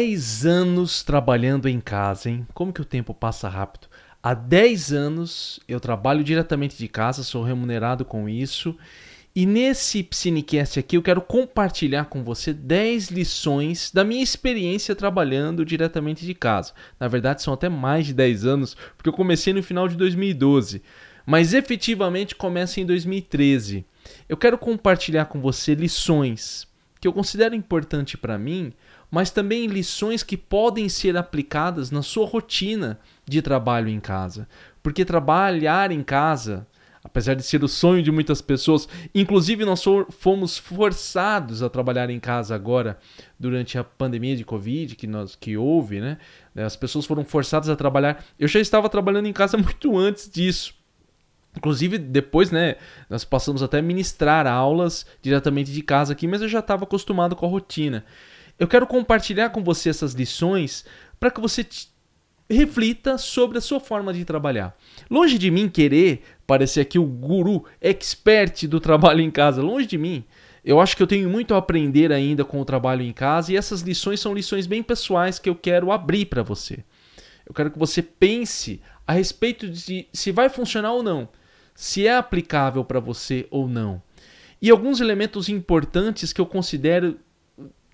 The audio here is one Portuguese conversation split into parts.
10 anos trabalhando em casa, hein? Como que o tempo passa rápido? Há 10 anos eu trabalho diretamente de casa, sou remunerado com isso. E nesse Psinecast aqui eu quero compartilhar com você 10 lições da minha experiência trabalhando diretamente de casa. Na verdade são até mais de 10 anos, porque eu comecei no final de 2012, mas efetivamente começa em 2013. Eu quero compartilhar com você lições que eu considero importante para mim, mas também lições que podem ser aplicadas na sua rotina de trabalho em casa. Porque trabalhar em casa, apesar de ser o sonho de muitas pessoas, inclusive nós fomos forçados a trabalhar em casa agora durante a pandemia de Covid que nós que houve, né? As pessoas foram forçadas a trabalhar. Eu já estava trabalhando em casa muito antes disso. Inclusive, depois, né, nós passamos até a ministrar aulas diretamente de casa aqui, mas eu já estava acostumado com a rotina. Eu quero compartilhar com você essas lições para que você reflita sobre a sua forma de trabalhar. Longe de mim querer parecer aqui o guru expert do trabalho em casa, longe de mim. Eu acho que eu tenho muito a aprender ainda com o trabalho em casa e essas lições são lições bem pessoais que eu quero abrir para você. Eu quero que você pense a respeito de se vai funcionar ou não se é aplicável para você ou não. E alguns elementos importantes que eu considero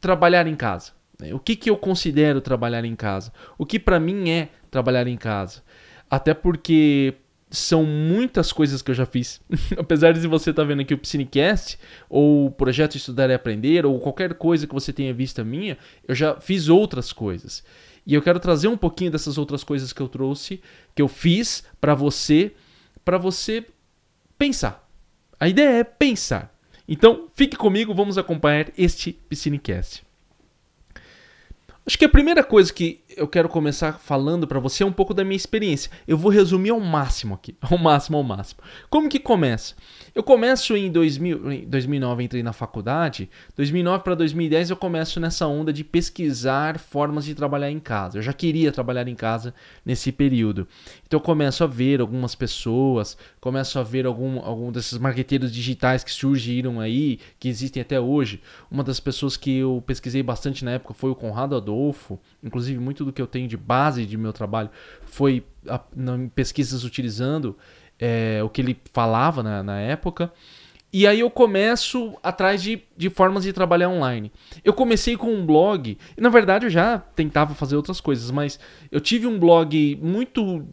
trabalhar em casa. O que, que eu considero trabalhar em casa? O que para mim é trabalhar em casa? Até porque são muitas coisas que eu já fiz. Apesar de você estar tá vendo aqui o Psinecast, ou o projeto Estudar e Aprender, ou qualquer coisa que você tenha visto minha, eu já fiz outras coisas. E eu quero trazer um pouquinho dessas outras coisas que eu trouxe, que eu fiz para você para você pensar. A ideia é pensar. Então, fique comigo, vamos acompanhar este Piscinecast. Acho que a primeira coisa que eu quero começar falando para você é um pouco da minha experiência. Eu vou resumir ao máximo aqui, ao máximo, ao máximo. Como que começa? Eu começo em 2000, em 2009 entrei na faculdade, 2009 para 2010 eu começo nessa onda de pesquisar formas de trabalhar em casa. Eu já queria trabalhar em casa nesse período. Então eu começo a ver algumas pessoas, começo a ver algum, algum desses marqueteiros digitais que surgiram aí, que existem até hoje. Uma das pessoas que eu pesquisei bastante na época foi o Conrado Adolfo, inclusive muito do que eu tenho de base de meu trabalho foi a, em pesquisas utilizando é, o que ele falava na, na época. E aí eu começo atrás de, de formas de trabalhar online. Eu comecei com um blog, e na verdade eu já tentava fazer outras coisas, mas eu tive um blog muito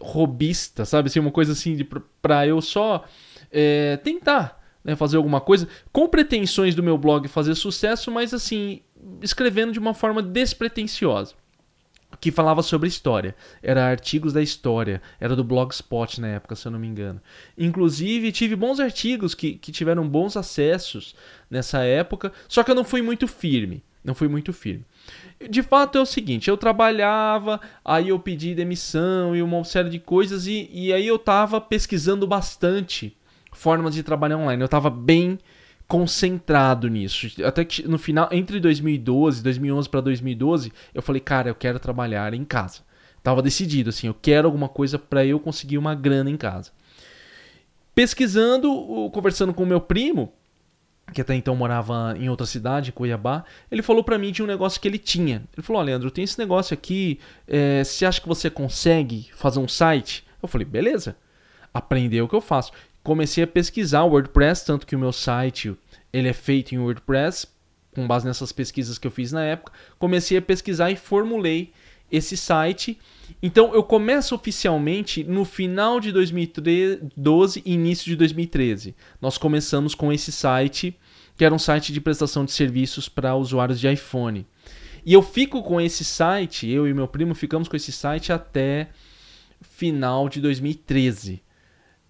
robista, sabe? Assim, uma coisa assim de, pra eu só é, tentar né, fazer alguma coisa, com pretensões do meu blog fazer sucesso, mas assim, escrevendo de uma forma despretensiosa que falava sobre história. Era artigos da história. Era do Blogspot na época, se eu não me engano. Inclusive, tive bons artigos que, que tiveram bons acessos nessa época, só que eu não fui muito firme. Não fui muito firme. De fato é o seguinte, eu trabalhava, aí eu pedi demissão e uma série de coisas, e, e aí eu tava pesquisando bastante formas de trabalhar online. Eu tava bem concentrado nisso. Até que no final, entre 2012, 2011 para 2012, eu falei, cara, eu quero trabalhar em casa. Tava decidido assim, eu quero alguma coisa para eu conseguir uma grana em casa. Pesquisando, conversando com meu primo, que até então morava em outra cidade, Cuiabá, ele falou para mim de um negócio que ele tinha. Ele falou: oh, Leandro, tem esse negócio aqui, é, você acha que você consegue fazer um site? Eu falei: beleza, aprender o que eu faço comecei a pesquisar o WordPress, tanto que o meu site ele é feito em WordPress, com base nessas pesquisas que eu fiz na época. Comecei a pesquisar e formulei esse site. Então eu começo oficialmente no final de 2012 e início de 2013. Nós começamos com esse site, que era um site de prestação de serviços para usuários de iPhone. E eu fico com esse site, eu e meu primo ficamos com esse site até final de 2013.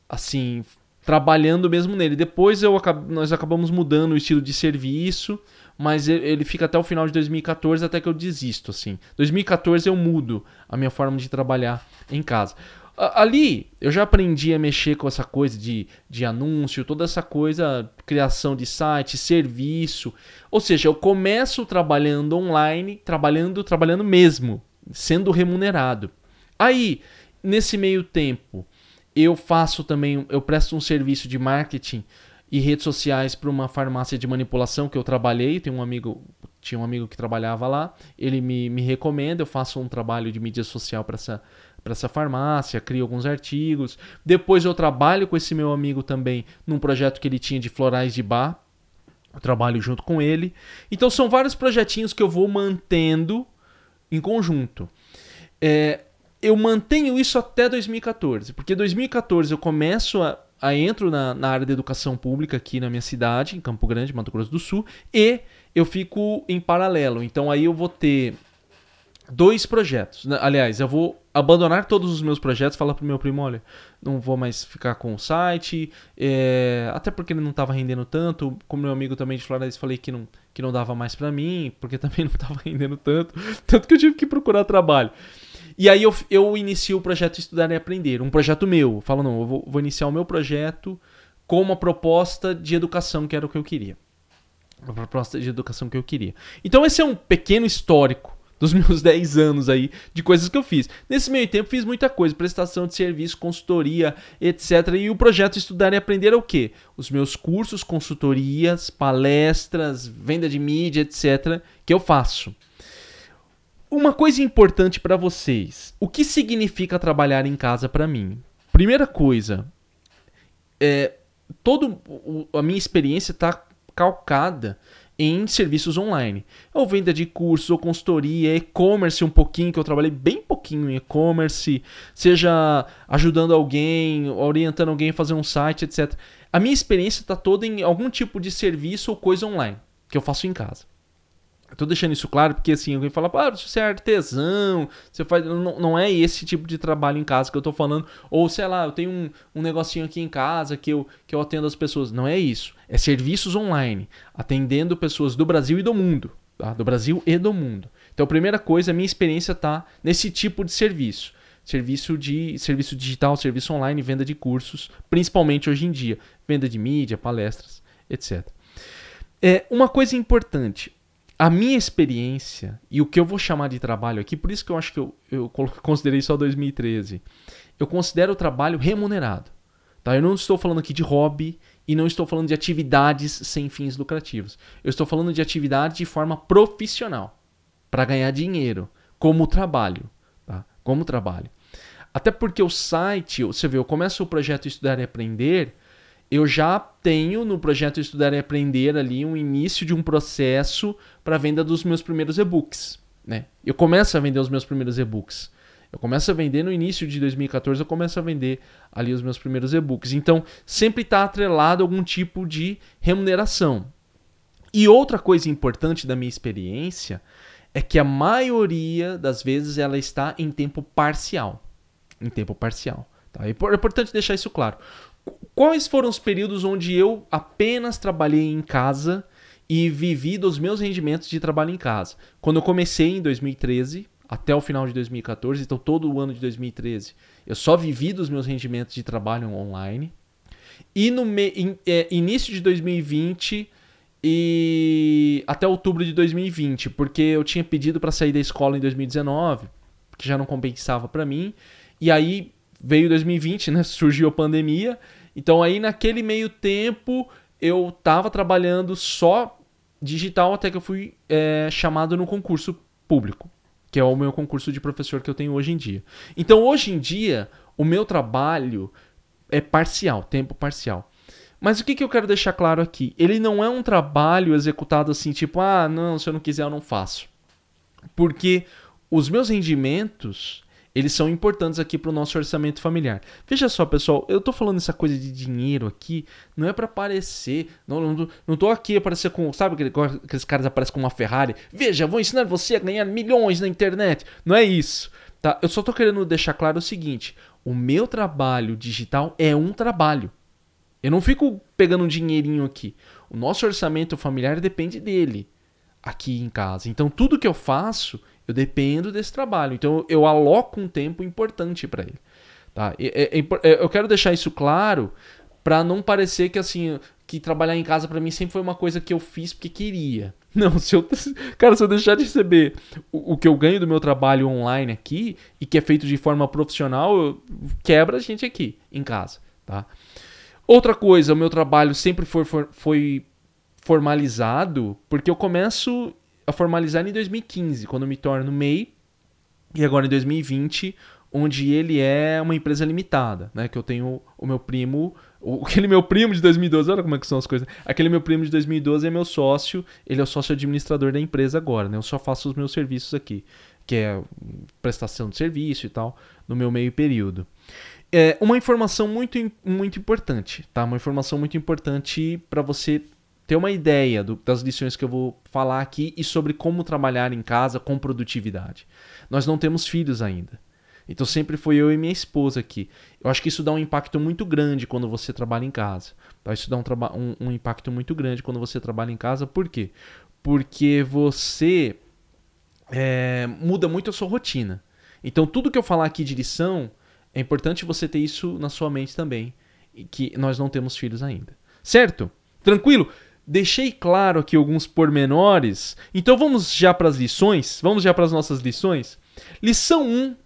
Assim, trabalhando mesmo nele. Depois eu, nós acabamos mudando o estilo de serviço, mas ele fica até o final de 2014 até que eu desisto, assim. 2014 eu mudo a minha forma de trabalhar em casa. Ali eu já aprendi a mexer com essa coisa de, de anúncio, toda essa coisa, criação de site, serviço. Ou seja, eu começo trabalhando online, trabalhando, trabalhando mesmo, sendo remunerado. Aí, nesse meio tempo, eu faço também, eu presto um serviço de marketing e redes sociais para uma farmácia de manipulação que eu trabalhei. Tem um amigo tinha um amigo que trabalhava lá, ele me, me recomenda, eu faço um trabalho de mídia social para essa, essa farmácia, crio alguns artigos. Depois eu trabalho com esse meu amigo também num projeto que ele tinha de florais de bar. Eu trabalho junto com ele. Então são vários projetinhos que eu vou mantendo em conjunto. É, eu mantenho isso até 2014, porque 2014 eu começo a, a entro na, na, área da educação pública aqui na minha cidade, em Campo Grande, Mato Grosso do Sul, e eu fico em paralelo. Então aí eu vou ter dois projetos. Aliás, eu vou abandonar todos os meus projetos, falar pro meu primo, olha, não vou mais ficar com o site, é... até porque ele não estava rendendo tanto, como meu amigo também de Floresta, falei que não, que não dava mais para mim, porque também não estava rendendo tanto, tanto que eu tive que procurar trabalho. E aí eu, eu inicio o projeto Estudar e Aprender, um projeto meu. falo, não, eu vou, vou iniciar o meu projeto com uma proposta de educação que era o que eu queria. Uma proposta de educação que eu queria. Então esse é um pequeno histórico dos meus 10 anos aí de coisas que eu fiz. Nesse meio tempo fiz muita coisa, prestação de serviço, consultoria, etc. E o projeto Estudar e Aprender é o quê? Os meus cursos, consultorias, palestras, venda de mídia, etc. que eu faço. Uma coisa importante para vocês: o que significa trabalhar em casa para mim? Primeira coisa, é, todo a minha experiência está calcada em serviços online. Ou venda de cursos, ou consultoria, e-commerce um pouquinho, que eu trabalhei bem pouquinho em e-commerce, seja ajudando alguém, orientando alguém a fazer um site, etc. A minha experiência está toda em algum tipo de serviço ou coisa online, que eu faço em casa. Tô deixando isso claro porque assim, alguém fala, ah, você é artesão, você faz. Não, não é esse tipo de trabalho em casa que eu tô falando. Ou sei lá, eu tenho um, um negocinho aqui em casa que eu, que eu atendo as pessoas. Não é isso. É serviços online, atendendo pessoas do Brasil e do mundo. Tá? Do Brasil e do mundo. Então, a primeira coisa, a minha experiência tá nesse tipo de serviço. Serviço de serviço digital, serviço online, venda de cursos, principalmente hoje em dia. Venda de mídia, palestras, etc. É, uma coisa importante, a minha experiência e o que eu vou chamar de trabalho aqui, por isso que eu acho que eu, eu considerei só 2013, eu considero o trabalho remunerado. Tá? Eu não estou falando aqui de hobby e não estou falando de atividades sem fins lucrativos. Eu estou falando de atividade de forma profissional, para ganhar dinheiro, como trabalho. Tá? Como trabalho. Até porque o site, você vê, eu começo o projeto Estudar e Aprender eu já tenho no projeto Estudar e Aprender ali um início de um processo para venda dos meus primeiros e-books. Né? Eu começo a vender os meus primeiros e-books. Eu começo a vender no início de 2014, eu começo a vender ali os meus primeiros e-books. Então, sempre está atrelado a algum tipo de remuneração. E outra coisa importante da minha experiência é que a maioria das vezes ela está em tempo parcial. Em tempo parcial. Tá? É importante deixar isso claro. Quais foram os períodos onde eu apenas trabalhei em casa e vivi dos meus rendimentos de trabalho em casa? Quando eu comecei em 2013 até o final de 2014, então todo o ano de 2013, eu só vivi dos meus rendimentos de trabalho online. E no me, in, é, início de 2020 e até outubro de 2020, porque eu tinha pedido para sair da escola em 2019, que já não compensava para mim. E aí veio 2020, né? Surgiu a pandemia então aí naquele meio tempo eu estava trabalhando só digital até que eu fui é, chamado no concurso público, que é o meu concurso de professor que eu tenho hoje em dia. Então hoje em dia o meu trabalho é parcial, tempo parcial. Mas o que, que eu quero deixar claro aqui? Ele não é um trabalho executado assim, tipo, ah, não, se eu não quiser eu não faço. Porque os meus rendimentos eles são importantes aqui para o nosso orçamento familiar. Veja só, pessoal, eu estou falando essa coisa de dinheiro aqui, não é para aparecer, não, não, não tô aqui aparecer com, sabe aqueles caras aparecem com uma Ferrari? Veja, vou ensinar você a ganhar milhões na internet. Não é isso, tá? Eu só estou querendo deixar claro o seguinte: o meu trabalho digital é um trabalho. Eu não fico pegando um dinheirinho aqui. O nosso orçamento familiar depende dele aqui em casa. Então tudo que eu faço, eu dependo desse trabalho. Então eu aloco um tempo importante para ele. Tá? É, é, é, eu quero deixar isso claro para não parecer que assim que trabalhar em casa para mim sempre foi uma coisa que eu fiz porque queria. Não, se eu, cara, se eu deixar de receber o, o, que eu ganho do meu trabalho online aqui e que é feito de forma profissional, quebra a gente aqui em casa, tá? Outra coisa, o meu trabalho sempre foi, foi formalizado porque eu começo a formalizar em 2015, quando me torno MEI, e agora em 2020, onde ele é uma empresa limitada, né? Que eu tenho o meu primo, o, aquele meu primo de 2012, olha como é que são as coisas. Aquele meu primo de 2012 é meu sócio, ele é o sócio administrador da empresa agora, né? Eu só faço os meus serviços aqui, que é prestação de serviço e tal, no meu meio período. É uma informação muito, muito importante, tá? Uma informação muito importante para você ter uma ideia do, das lições que eu vou falar aqui e sobre como trabalhar em casa com produtividade. Nós não temos filhos ainda. Então sempre foi eu e minha esposa aqui. Eu acho que isso dá um impacto muito grande quando você trabalha em casa. Tá? Isso dá um, um, um impacto muito grande quando você trabalha em casa. Por quê? Porque você é, muda muito a sua rotina. Então tudo que eu falar aqui de lição, é importante você ter isso na sua mente também. Que nós não temos filhos ainda. Certo? Tranquilo? Deixei claro aqui alguns pormenores. Então vamos já para as lições? Vamos já para as nossas lições? Lição 1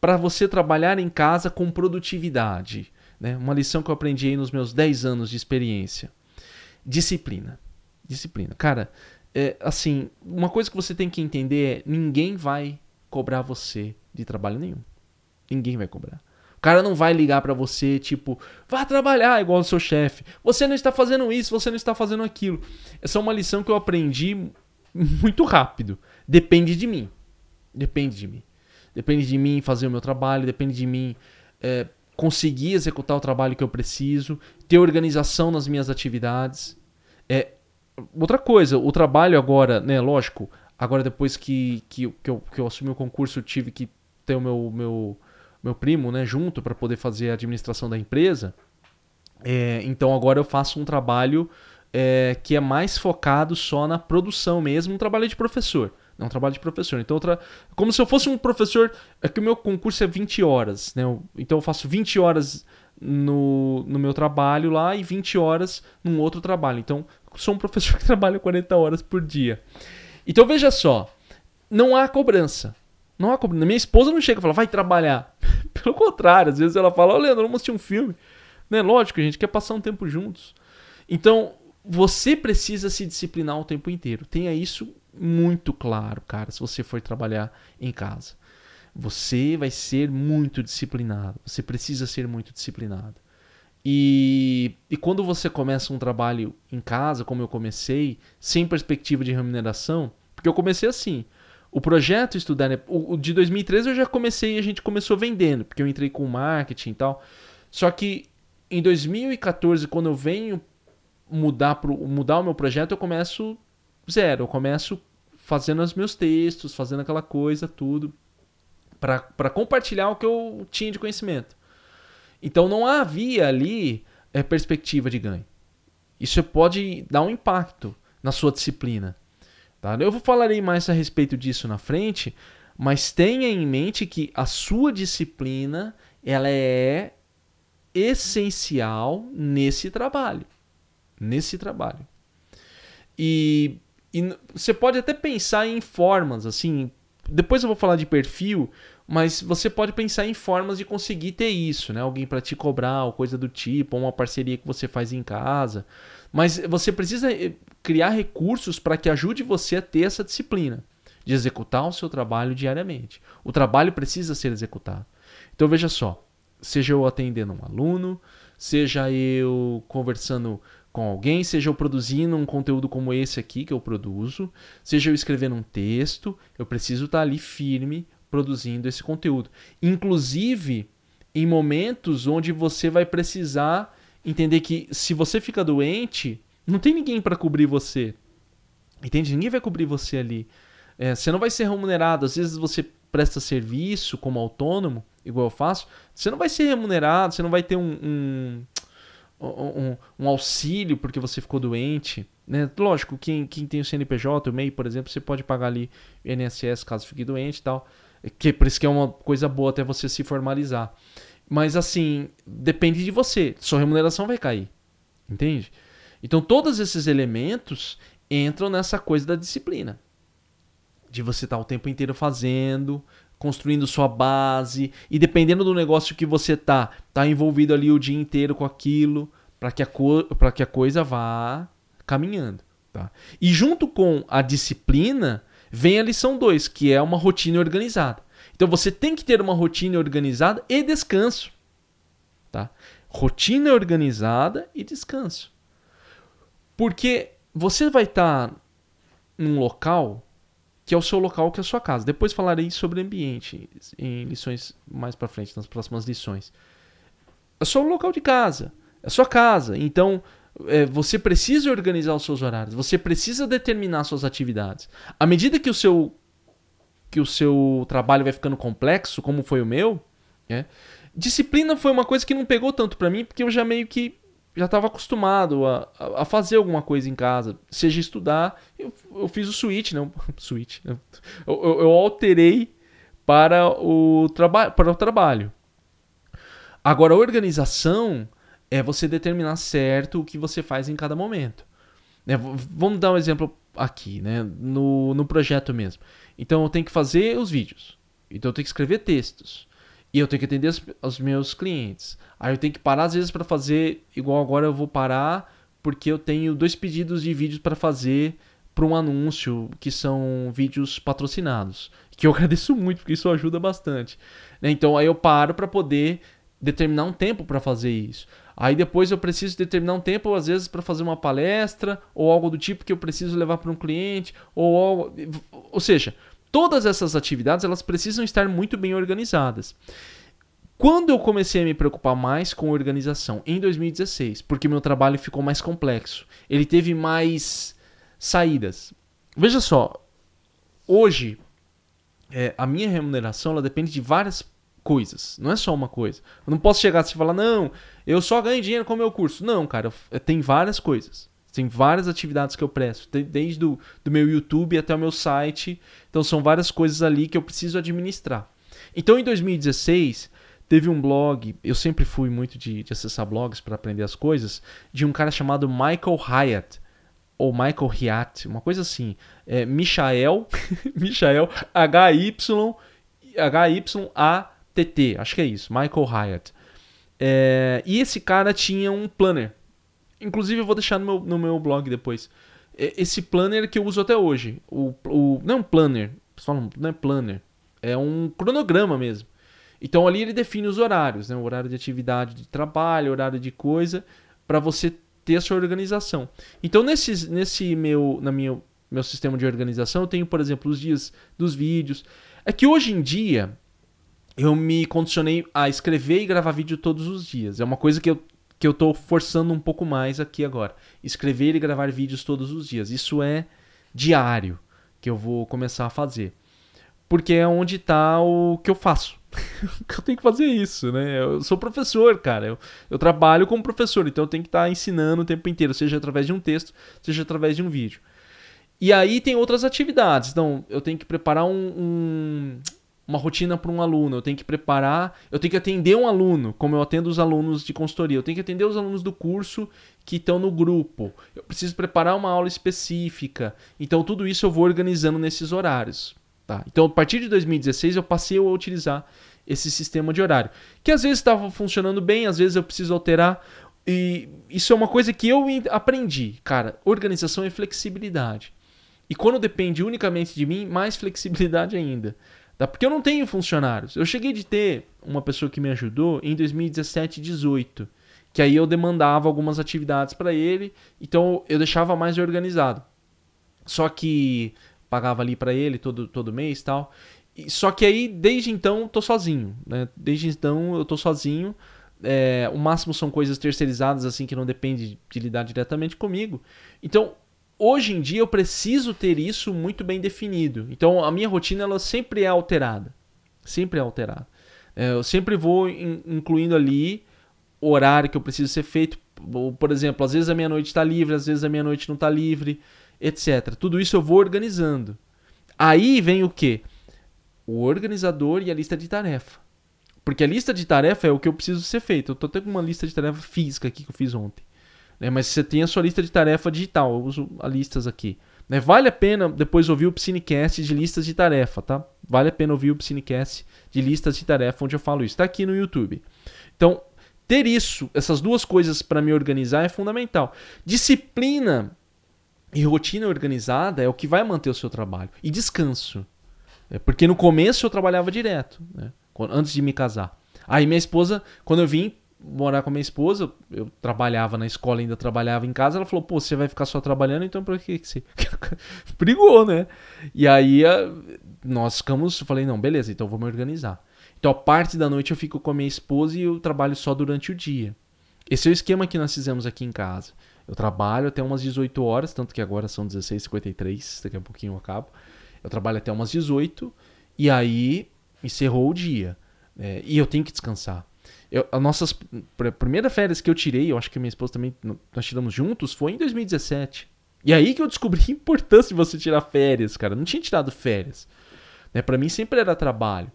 para você trabalhar em casa com produtividade. Né? Uma lição que eu aprendi aí nos meus 10 anos de experiência. Disciplina. Disciplina. Cara, é, assim, uma coisa que você tem que entender é: ninguém vai cobrar você de trabalho nenhum. Ninguém vai cobrar. O cara não vai ligar para você, tipo, vá trabalhar igual o seu chefe. Você não está fazendo isso, você não está fazendo aquilo. Essa é uma lição que eu aprendi muito rápido. Depende de mim. Depende de mim. Depende de mim fazer o meu trabalho, depende de mim é, conseguir executar o trabalho que eu preciso, ter organização nas minhas atividades. É, outra coisa, o trabalho agora, né, lógico, agora depois que, que, que, eu, que eu assumi o concurso, eu tive que ter o meu, meu meu primo, né, junto para poder fazer a administração da empresa. É, então agora eu faço um trabalho é, que é mais focado só na produção mesmo, um trabalho de professor. É um trabalho de professor. Então, outra, como se eu fosse um professor. É que o meu concurso é 20 horas, né? Então eu faço 20 horas no, no meu trabalho lá e 20 horas num outro trabalho. Então, sou um professor que trabalha 40 horas por dia. Então veja só, não há cobrança. Não há cobrança. Minha esposa não chega e fala, vai trabalhar. Pelo contrário, às vezes ela fala, ô Leandro, vamos assistir um filme. Né? Lógico, a gente quer passar um tempo juntos. Então, você precisa se disciplinar o tempo inteiro. Tenha isso muito claro, cara, se você for trabalhar em casa. Você vai ser muito disciplinado. Você precisa ser muito disciplinado. E, e quando você começa um trabalho em casa, como eu comecei, sem perspectiva de remuneração, porque eu comecei assim. O projeto Estudar, o, o de 2013 eu já comecei e a gente começou vendendo, porque eu entrei com marketing e tal. Só que em 2014, quando eu venho mudar, pro, mudar o meu projeto, eu começo zero. Eu começo fazendo os meus textos, fazendo aquela coisa, tudo, para compartilhar o que eu tinha de conhecimento. Então não havia ali é, perspectiva de ganho. Isso pode dar um impacto na sua disciplina. Tá? Eu falarei mais a respeito disso na frente, mas tenha em mente que a sua disciplina ela é essencial nesse trabalho. Nesse trabalho. E, e você pode até pensar em formas, assim. Depois eu vou falar de perfil, mas você pode pensar em formas de conseguir ter isso, né? Alguém para te cobrar, ou coisa do tipo, ou uma parceria que você faz em casa. Mas você precisa eh, criar recursos para que ajude você a ter essa disciplina de executar o seu trabalho diariamente. O trabalho precisa ser executado. Então veja só, seja eu atendendo um aluno, seja eu conversando com alguém, seja eu produzindo um conteúdo como esse aqui que eu produzo, seja eu escrevendo um texto, eu preciso estar ali firme produzindo esse conteúdo. Inclusive em momentos onde você vai precisar entender que se você fica doente, não tem ninguém para cobrir você. Entende? Ninguém vai cobrir você ali. É, você não vai ser remunerado. Às vezes você presta serviço como autônomo, igual eu faço. Você não vai ser remunerado, você não vai ter um, um, um, um auxílio porque você ficou doente. Né? Lógico, quem, quem tem o CNPJ, o MEI, por exemplo, você pode pagar ali o INSS caso fique doente e tal. Que, por isso que é uma coisa boa até você se formalizar. Mas assim, depende de você. Sua remuneração vai cair. Entende? Então todos esses elementos entram nessa coisa da disciplina. De você estar tá o tempo inteiro fazendo, construindo sua base e dependendo do negócio que você tá, tá envolvido ali o dia inteiro com aquilo para que a que a coisa vá caminhando. Tá? E junto com a disciplina vem a lição 2, que é uma rotina organizada. Então você tem que ter uma rotina organizada e descanso. Tá? Rotina organizada e descanso. Porque você vai estar tá num local que é o seu local, que é a sua casa. Depois falarei sobre ambiente em lições mais para frente, nas próximas lições. É o seu local de casa, é a sua casa. Então, é, você precisa organizar os seus horários, você precisa determinar suas atividades. À medida que o seu que o seu trabalho vai ficando complexo, como foi o meu, né? disciplina foi uma coisa que não pegou tanto para mim, porque eu já meio que já estava acostumado a, a, fazer alguma coisa em casa, seja estudar. Eu, eu fiz o switch, não, switch. Eu, eu, eu, alterei para o, traba para o trabalho. Agora, a organização é você determinar certo o que você faz em cada momento. Né? Vamos dar um exemplo aqui, né? no, no projeto mesmo. Então, eu tenho que fazer os vídeos. Então, eu tenho que escrever textos. E eu tenho que atender os, os meus clientes. Aí eu tenho que parar às vezes para fazer, igual agora eu vou parar porque eu tenho dois pedidos de vídeos para fazer para um anúncio que são vídeos patrocinados, que eu agradeço muito porque isso ajuda bastante. Né? Então aí eu paro para poder determinar um tempo para fazer isso. Aí depois eu preciso determinar um tempo às vezes para fazer uma palestra ou algo do tipo que eu preciso levar para um cliente ou algo, ou seja, Todas essas atividades elas precisam estar muito bem organizadas. Quando eu comecei a me preocupar mais com organização? Em 2016, porque meu trabalho ficou mais complexo. Ele teve mais saídas. Veja só, hoje é, a minha remuneração ela depende de várias coisas, não é só uma coisa. Eu não posso chegar assim e falar, não, eu só ganho dinheiro com o meu curso. Não, cara, tem várias coisas. Tem várias atividades que eu presto, desde do, do meu YouTube até o meu site. Então são várias coisas ali que eu preciso administrar. Então em 2016 teve um blog, eu sempre fui muito de, de acessar blogs para aprender as coisas, de um cara chamado Michael Hyatt ou Michael Hyatt, uma coisa assim, é Michael, Michael H Y Acho que é isso, Michael Hyatt. É, e esse cara tinha um planner Inclusive, eu vou deixar no meu, no meu blog depois. Esse planner que eu uso até hoje. O, o, não é um planner. Não é planner. É um cronograma mesmo. Então ali ele define os horários, né? O horário de atividade de trabalho, horário de coisa, para você ter a sua organização. Então nesse, nesse meu, na minha, meu sistema de organização eu tenho, por exemplo, os dias dos vídeos. É que hoje em dia eu me condicionei a escrever e gravar vídeo todos os dias. É uma coisa que eu que eu estou forçando um pouco mais aqui agora. Escrever e gravar vídeos todos os dias. Isso é diário que eu vou começar a fazer. Porque é onde está o que eu faço. eu tenho que fazer isso, né? Eu sou professor, cara. Eu, eu trabalho como professor, então eu tenho que estar tá ensinando o tempo inteiro, seja através de um texto, seja através de um vídeo. E aí tem outras atividades. Então, eu tenho que preparar um, um uma rotina para um aluno, eu tenho que preparar, eu tenho que atender um aluno, como eu atendo os alunos de consultoria, eu tenho que atender os alunos do curso que estão no grupo, eu preciso preparar uma aula específica, então tudo isso eu vou organizando nesses horários. Tá? Então, a partir de 2016, eu passei a utilizar esse sistema de horário, que às vezes estava funcionando bem, às vezes eu preciso alterar, e isso é uma coisa que eu aprendi, cara, organização e flexibilidade. E quando depende unicamente de mim, mais flexibilidade ainda. Tá? Porque eu não tenho funcionários. Eu cheguei de ter uma pessoa que me ajudou em 2017 e 18. Que aí eu demandava algumas atividades para ele, então eu deixava mais organizado. Só que pagava ali para ele todo, todo mês tal. e Só que aí, desde então, tô sozinho. Né? Desde então, eu tô sozinho. É, o máximo são coisas terceirizadas, assim, que não depende de lidar diretamente comigo. Então, hoje em dia eu preciso ter isso muito bem definido. Então a minha rotina ela sempre é alterada. Sempre é alterada. É, eu sempre vou in, incluindo ali o horário que eu preciso ser feito. Por exemplo, às vezes a minha noite está livre, às vezes a minha noite não está livre, etc. Tudo isso eu vou organizando. Aí vem o que? O organizador e a lista de tarefa. Porque a lista de tarefa é o que eu preciso ser feito. Eu estou até com uma lista de tarefa física aqui que eu fiz ontem. Né? Mas você tem a sua lista de tarefa digital. Eu uso as listas aqui. Né? Vale a pena depois ouvir o Psinecast de listas de tarefa, tá? Vale a pena ouvir o Psinecast de listas de tarefa onde eu falo isso. Está aqui no YouTube. Então, ter isso, essas duas coisas para me organizar é fundamental. Disciplina E rotina organizada é o que vai manter o seu trabalho. E descanso. É porque no começo eu trabalhava direto, né? antes de me casar. Aí minha esposa, quando eu vim morar com minha esposa, eu trabalhava na escola, ainda trabalhava em casa, ela falou, pô, você vai ficar só trabalhando, então por que, que você... Brigou, né? E aí nós ficamos, eu falei, não, beleza, então vou me organizar. Então a parte da noite eu fico com a minha esposa e eu trabalho só durante o dia. Esse é o esquema que nós fizemos aqui em casa. Eu trabalho até umas 18 horas, tanto que agora são 16h53, daqui a pouquinho eu acabo. Eu trabalho até umas 18 e aí encerrou o dia. É, e eu tenho que descansar. Eu, a nossas a primeira férias que eu tirei, eu acho que minha esposa também nós tiramos juntos, foi em 2017. E aí que eu descobri a importância de você tirar férias, cara. Eu não tinha tirado férias. Né? Para mim sempre era trabalho.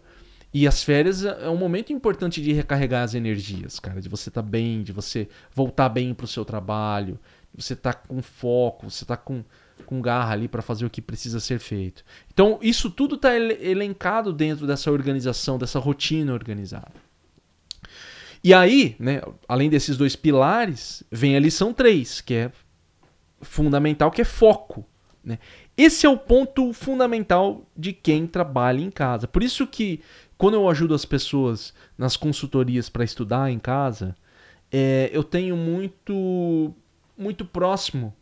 E as férias é, é um momento importante de recarregar as energias, cara. De você estar tá bem, de você voltar bem pro seu trabalho, de você estar tá com foco, você tá com, com garra ali para fazer o que precisa ser feito. Então, isso tudo está elencado dentro dessa organização, dessa rotina organizada. E aí, né, além desses dois pilares, vem a lição 3, que é fundamental, que é foco. Né? Esse é o ponto fundamental de quem trabalha em casa. Por isso que quando eu ajudo as pessoas nas consultorias para estudar em casa, é, eu tenho muito muito próximo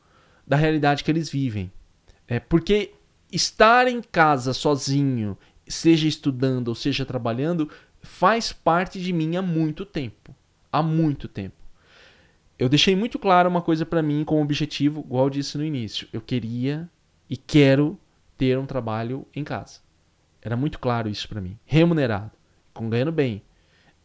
da realidade que eles vivem. É, porque estar em casa sozinho, seja estudando ou seja trabalhando, faz parte de mim há muito tempo. Há muito tempo. Eu deixei muito claro uma coisa para mim como objetivo, igual eu disse no início. Eu queria e quero ter um trabalho em casa. Era muito claro isso para mim. Remunerado, com ganhando bem,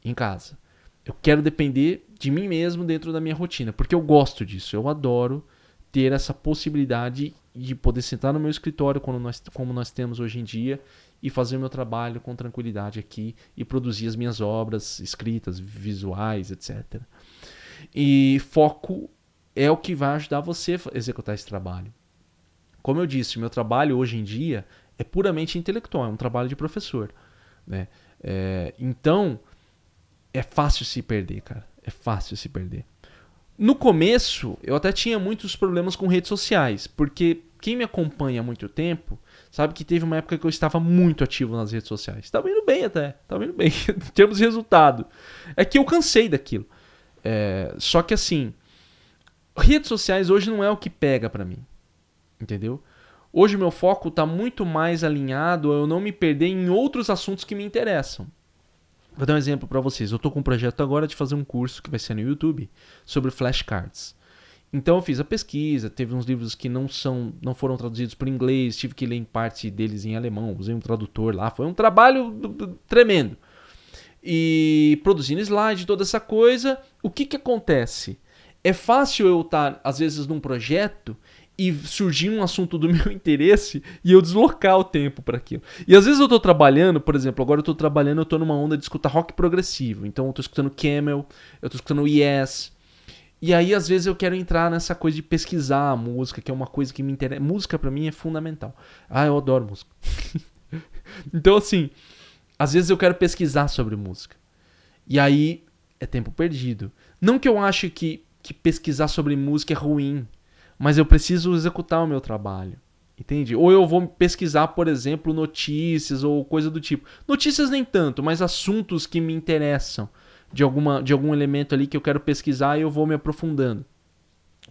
em casa. Eu quero depender de mim mesmo dentro da minha rotina, porque eu gosto disso. Eu adoro ter essa possibilidade de poder sentar no meu escritório como nós, como nós temos hoje em dia e fazer o meu trabalho com tranquilidade aqui e produzir as minhas obras escritas, visuais, etc. E foco é o que vai ajudar você a executar esse trabalho. Como eu disse, o meu trabalho hoje em dia é puramente intelectual, é um trabalho de professor. Né? É, então, é fácil se perder, cara. É fácil se perder. No começo, eu até tinha muitos problemas com redes sociais, porque quem me acompanha há muito tempo sabe que teve uma época que eu estava muito ativo nas redes sociais. Estava indo bem até, estava indo bem, em termos de resultado. É que eu cansei daquilo. É, só que assim, redes sociais hoje não é o que pega para mim, entendeu? Hoje meu foco está muito mais alinhado a eu não me perder em outros assuntos que me interessam. Vou dar um exemplo para vocês. Eu estou com um projeto agora de fazer um curso que vai ser no YouTube sobre flashcards. Então eu fiz a pesquisa, teve uns livros que não são, não foram traduzidos para inglês, tive que ler em parte deles em alemão, usei um tradutor lá, foi um trabalho tremendo. E produzindo slide, toda essa coisa, o que que acontece? É fácil eu estar às vezes num projeto e surgir um assunto do meu interesse e eu deslocar o tempo para aquilo. E às vezes eu estou trabalhando, por exemplo, agora eu estou trabalhando, eu estou numa onda de escutar rock progressivo. Então eu estou escutando Camel, eu estou escutando Yes, e aí, às vezes, eu quero entrar nessa coisa de pesquisar a música, que é uma coisa que me interessa. Música, para mim, é fundamental. Ah, eu adoro música. então, assim, às vezes eu quero pesquisar sobre música. E aí, é tempo perdido. Não que eu ache que, que pesquisar sobre música é ruim, mas eu preciso executar o meu trabalho. Entende? Ou eu vou pesquisar, por exemplo, notícias ou coisa do tipo. Notícias nem tanto, mas assuntos que me interessam de, alguma, de algum elemento ali que eu quero pesquisar e eu vou me aprofundando.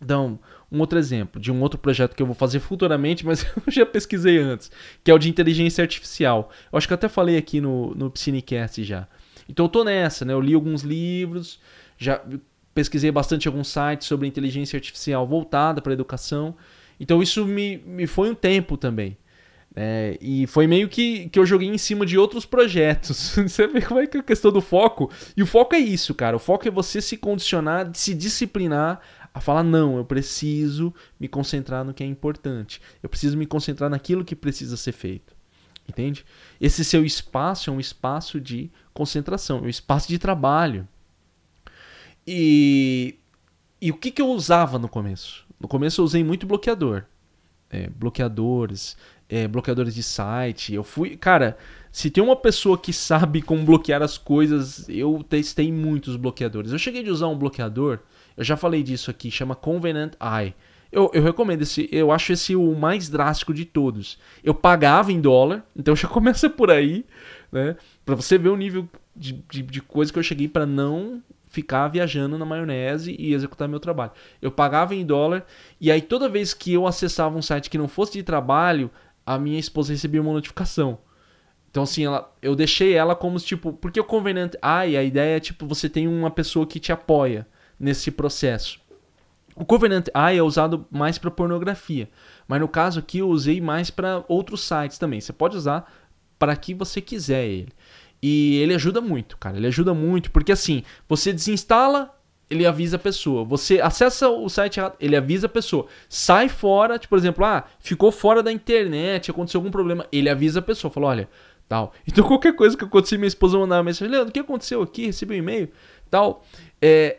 Então, um outro exemplo de um outro projeto que eu vou fazer futuramente, mas eu já pesquisei antes, que é o de inteligência artificial. Eu acho que eu até falei aqui no, no Psinecast já. Então eu tô nessa, né? Eu li alguns livros, já pesquisei bastante alguns sites sobre inteligência artificial voltada para a educação. Então isso me, me foi um tempo também. É, e foi meio que, que eu joguei em cima de outros projetos. Você vê como é que é a questão do foco. E o foco é isso, cara. O foco é você se condicionar, se disciplinar a falar: não, eu preciso me concentrar no que é importante. Eu preciso me concentrar naquilo que precisa ser feito. Entende? Esse seu espaço é um espaço de concentração, é um espaço de trabalho. E, e o que, que eu usava no começo? No começo eu usei muito bloqueador. É, bloqueadores, é, bloqueadores de site. Eu fui. Cara, se tem uma pessoa que sabe como bloquear as coisas, eu testei muitos bloqueadores. Eu cheguei de usar um bloqueador, eu já falei disso aqui, chama Convenant Eye. Eu, eu recomendo esse, eu acho esse o mais drástico de todos. Eu pagava em dólar, então já começa por aí, né? Para você ver o nível de, de, de coisa que eu cheguei para não ficar viajando na maionese e executar meu trabalho. Eu pagava em dólar e aí toda vez que eu acessava um site que não fosse de trabalho, a minha esposa recebia uma notificação. Então assim, ela, eu deixei ela como tipo, porque o Covenant AI, a ideia é tipo você tem uma pessoa que te apoia nesse processo. O Covenant AI é usado mais para pornografia, mas no caso aqui eu usei mais para outros sites também. Você pode usar para que você quiser ele. E ele ajuda muito, cara. Ele ajuda muito, porque assim, você desinstala, ele avisa a pessoa. Você acessa o site ele avisa a pessoa. Sai fora, tipo, por exemplo, ah, ficou fora da internet, aconteceu algum problema, ele avisa a pessoa, fala, olha, tal. Então qualquer coisa que acontecer, minha esposa mandava uma mensagem, Leandro, o que aconteceu aqui? Recebi um e-mail, tal. É,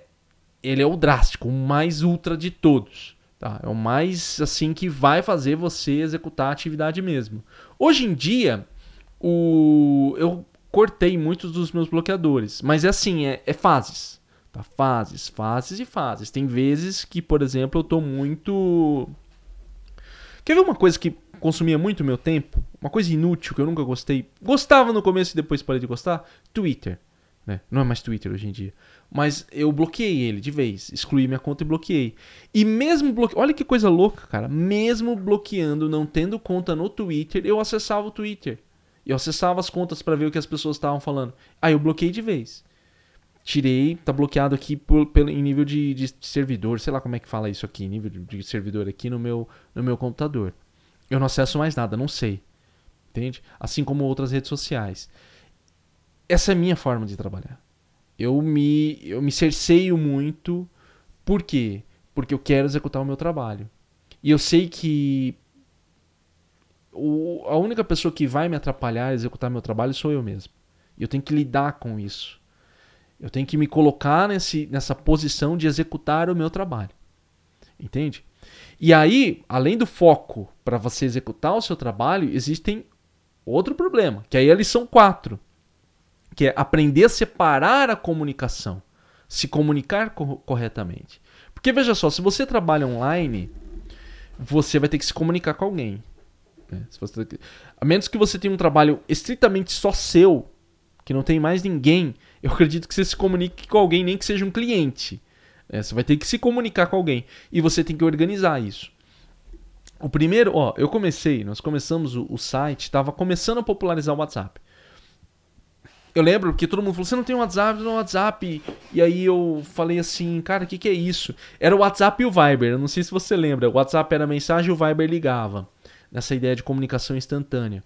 ele é o drástico, o mais ultra de todos. Tá? É o mais assim que vai fazer você executar a atividade mesmo. Hoje em dia, o eu cortei muitos dos meus bloqueadores, mas é assim, é, é fases. Tá? Fases, fases e fases. Tem vezes que, por exemplo, eu tô muito. Quer ver uma coisa que consumia muito meu tempo? Uma coisa inútil que eu nunca gostei. Gostava no começo e depois parei de gostar? Twitter. Né? Não é mais Twitter hoje em dia. Mas eu bloqueei ele de vez. Excluí minha conta e bloqueei. E mesmo bloqueando. Olha que coisa louca, cara. Mesmo bloqueando, não tendo conta no Twitter, eu acessava o Twitter. Eu acessava as contas para ver o que as pessoas estavam falando. Aí eu bloqueei de vez. Tirei, tá bloqueado aqui por, pelo, em nível de, de, servidor, sei lá como é que fala isso aqui, nível de, de servidor aqui no meu, no meu computador. Eu não acesso mais nada, não sei. Entende? Assim como outras redes sociais. Essa é a minha forma de trabalhar. Eu me, eu me cerceio muito. Por quê? Porque eu quero executar o meu trabalho. E eu sei que o, a única pessoa que vai me atrapalhar a executar meu trabalho sou eu mesmo. E eu tenho que lidar com isso. Eu tenho que me colocar nesse, nessa posição de executar o meu trabalho. Entende? E aí, além do foco para você executar o seu trabalho, existem outro problema, que aí é a lição 4, que é aprender a separar a comunicação, se comunicar co corretamente. Porque veja só, se você trabalha online, você vai ter que se comunicar com alguém. Né? Você... A menos que você tenha um trabalho estritamente só seu, que não tem mais ninguém, eu acredito que você se comunique com alguém, nem que seja um cliente. É, você vai ter que se comunicar com alguém. E você tem que organizar isso. O primeiro, ó, eu comecei, nós começamos o, o site, estava começando a popularizar o WhatsApp. Eu lembro que todo mundo falou: você não tem um WhatsApp, não WhatsApp. E aí eu falei assim, cara, o que, que é isso? Era o WhatsApp e o Viber. Eu não sei se você lembra. O WhatsApp era mensagem e o Viber ligava nessa ideia de comunicação instantânea.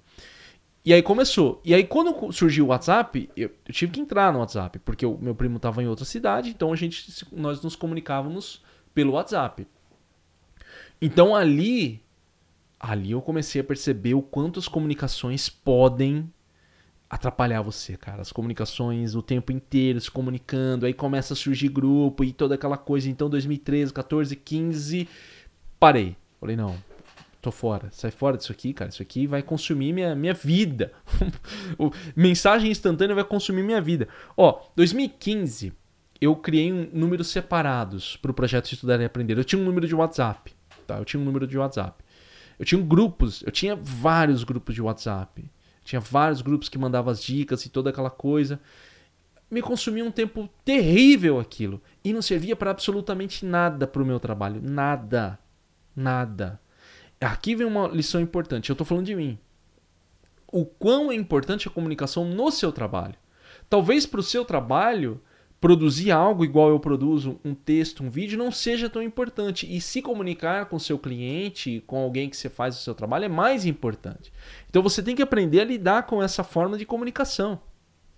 E aí começou. E aí quando surgiu o WhatsApp, eu, eu tive que entrar no WhatsApp, porque o meu primo estava em outra cidade, então a gente nós nos comunicávamos pelo WhatsApp. Então ali ali eu comecei a perceber o quanto as comunicações podem atrapalhar você, cara. As comunicações o tempo inteiro se comunicando, aí começa a surgir grupo e toda aquela coisa. Então 2013, 14, 15, parei. Falei, não, tô fora. Sai fora disso aqui, cara. Isso aqui vai consumir minha, minha vida. Mensagem instantânea vai consumir minha vida. Ó, 2015 eu criei um, números separados para o projeto Estudar e Aprender. Eu tinha um número de WhatsApp, tá? Eu tinha um número de WhatsApp. Eu tinha grupos, eu tinha vários grupos de WhatsApp. Tinha vários grupos que mandavam as dicas e toda aquela coisa. Me consumia um tempo terrível aquilo. E não servia para absolutamente nada para o meu trabalho. Nada. Nada. Aqui vem uma lição importante. Eu estou falando de mim. O quão é importante a comunicação no seu trabalho. Talvez para o seu trabalho produzir algo igual eu produzo, um texto, um vídeo, não seja tão importante. E se comunicar com seu cliente, com alguém que você faz o seu trabalho, é mais importante. Então você tem que aprender a lidar com essa forma de comunicação.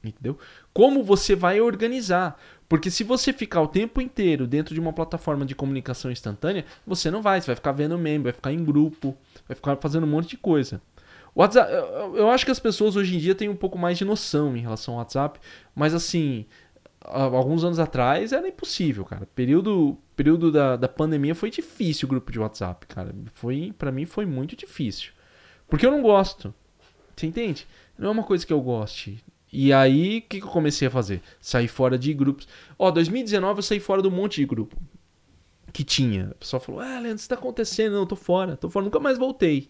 Entendeu? Como você vai organizar. Porque se você ficar o tempo inteiro dentro de uma plataforma de comunicação instantânea, você não vai. Você vai ficar vendo meme, vai ficar em grupo, vai ficar fazendo um monte de coisa. WhatsApp, eu acho que as pessoas hoje em dia têm um pouco mais de noção em relação ao WhatsApp, mas assim, alguns anos atrás era impossível, cara. Período, período da, da pandemia foi difícil o grupo de WhatsApp, cara. Foi, para mim foi muito difícil. Porque eu não gosto. Você entende? Não é uma coisa que eu goste. E aí, o que, que eu comecei a fazer? Sair fora de grupos. Ó, 2019 eu saí fora de um monte de grupo. que tinha. O pessoal falou: Ah, Leandro, isso tá acontecendo? Não, eu tô fora, tô fora. Nunca mais voltei.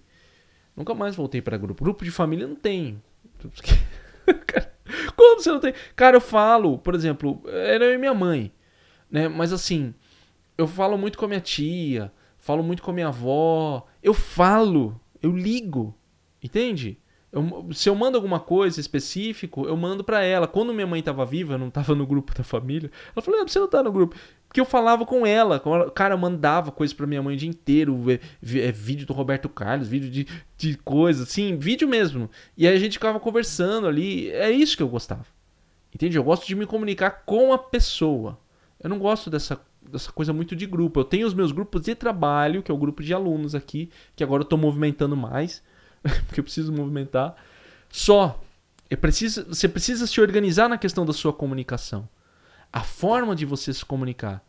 Nunca mais voltei para grupo. Grupo de família não tem. Como você não tem? Cara, eu falo, por exemplo, era eu e minha mãe, né? Mas assim, eu falo muito com a minha tia, falo muito com a minha avó. Eu falo, eu ligo, entende? Eu, se eu mando alguma coisa específico, eu mando para ela. Quando minha mãe tava viva, eu não tava no grupo da família. Ela falou: ah, você não tá no grupo. Porque eu falava com ela. Cara, eu mandava coisas pra minha mãe o dia inteiro. É, vídeo do Roberto Carlos, vídeo de, de coisas, assim, vídeo mesmo. E aí a gente ficava conversando ali. É isso que eu gostava. Entende? Eu gosto de me comunicar com a pessoa. Eu não gosto dessa, dessa coisa muito de grupo. Eu tenho os meus grupos de trabalho, que é o grupo de alunos aqui, que agora eu tô movimentando mais. porque eu preciso movimentar. Só. É preciso, você precisa se organizar na questão da sua comunicação. A forma de você se comunicar.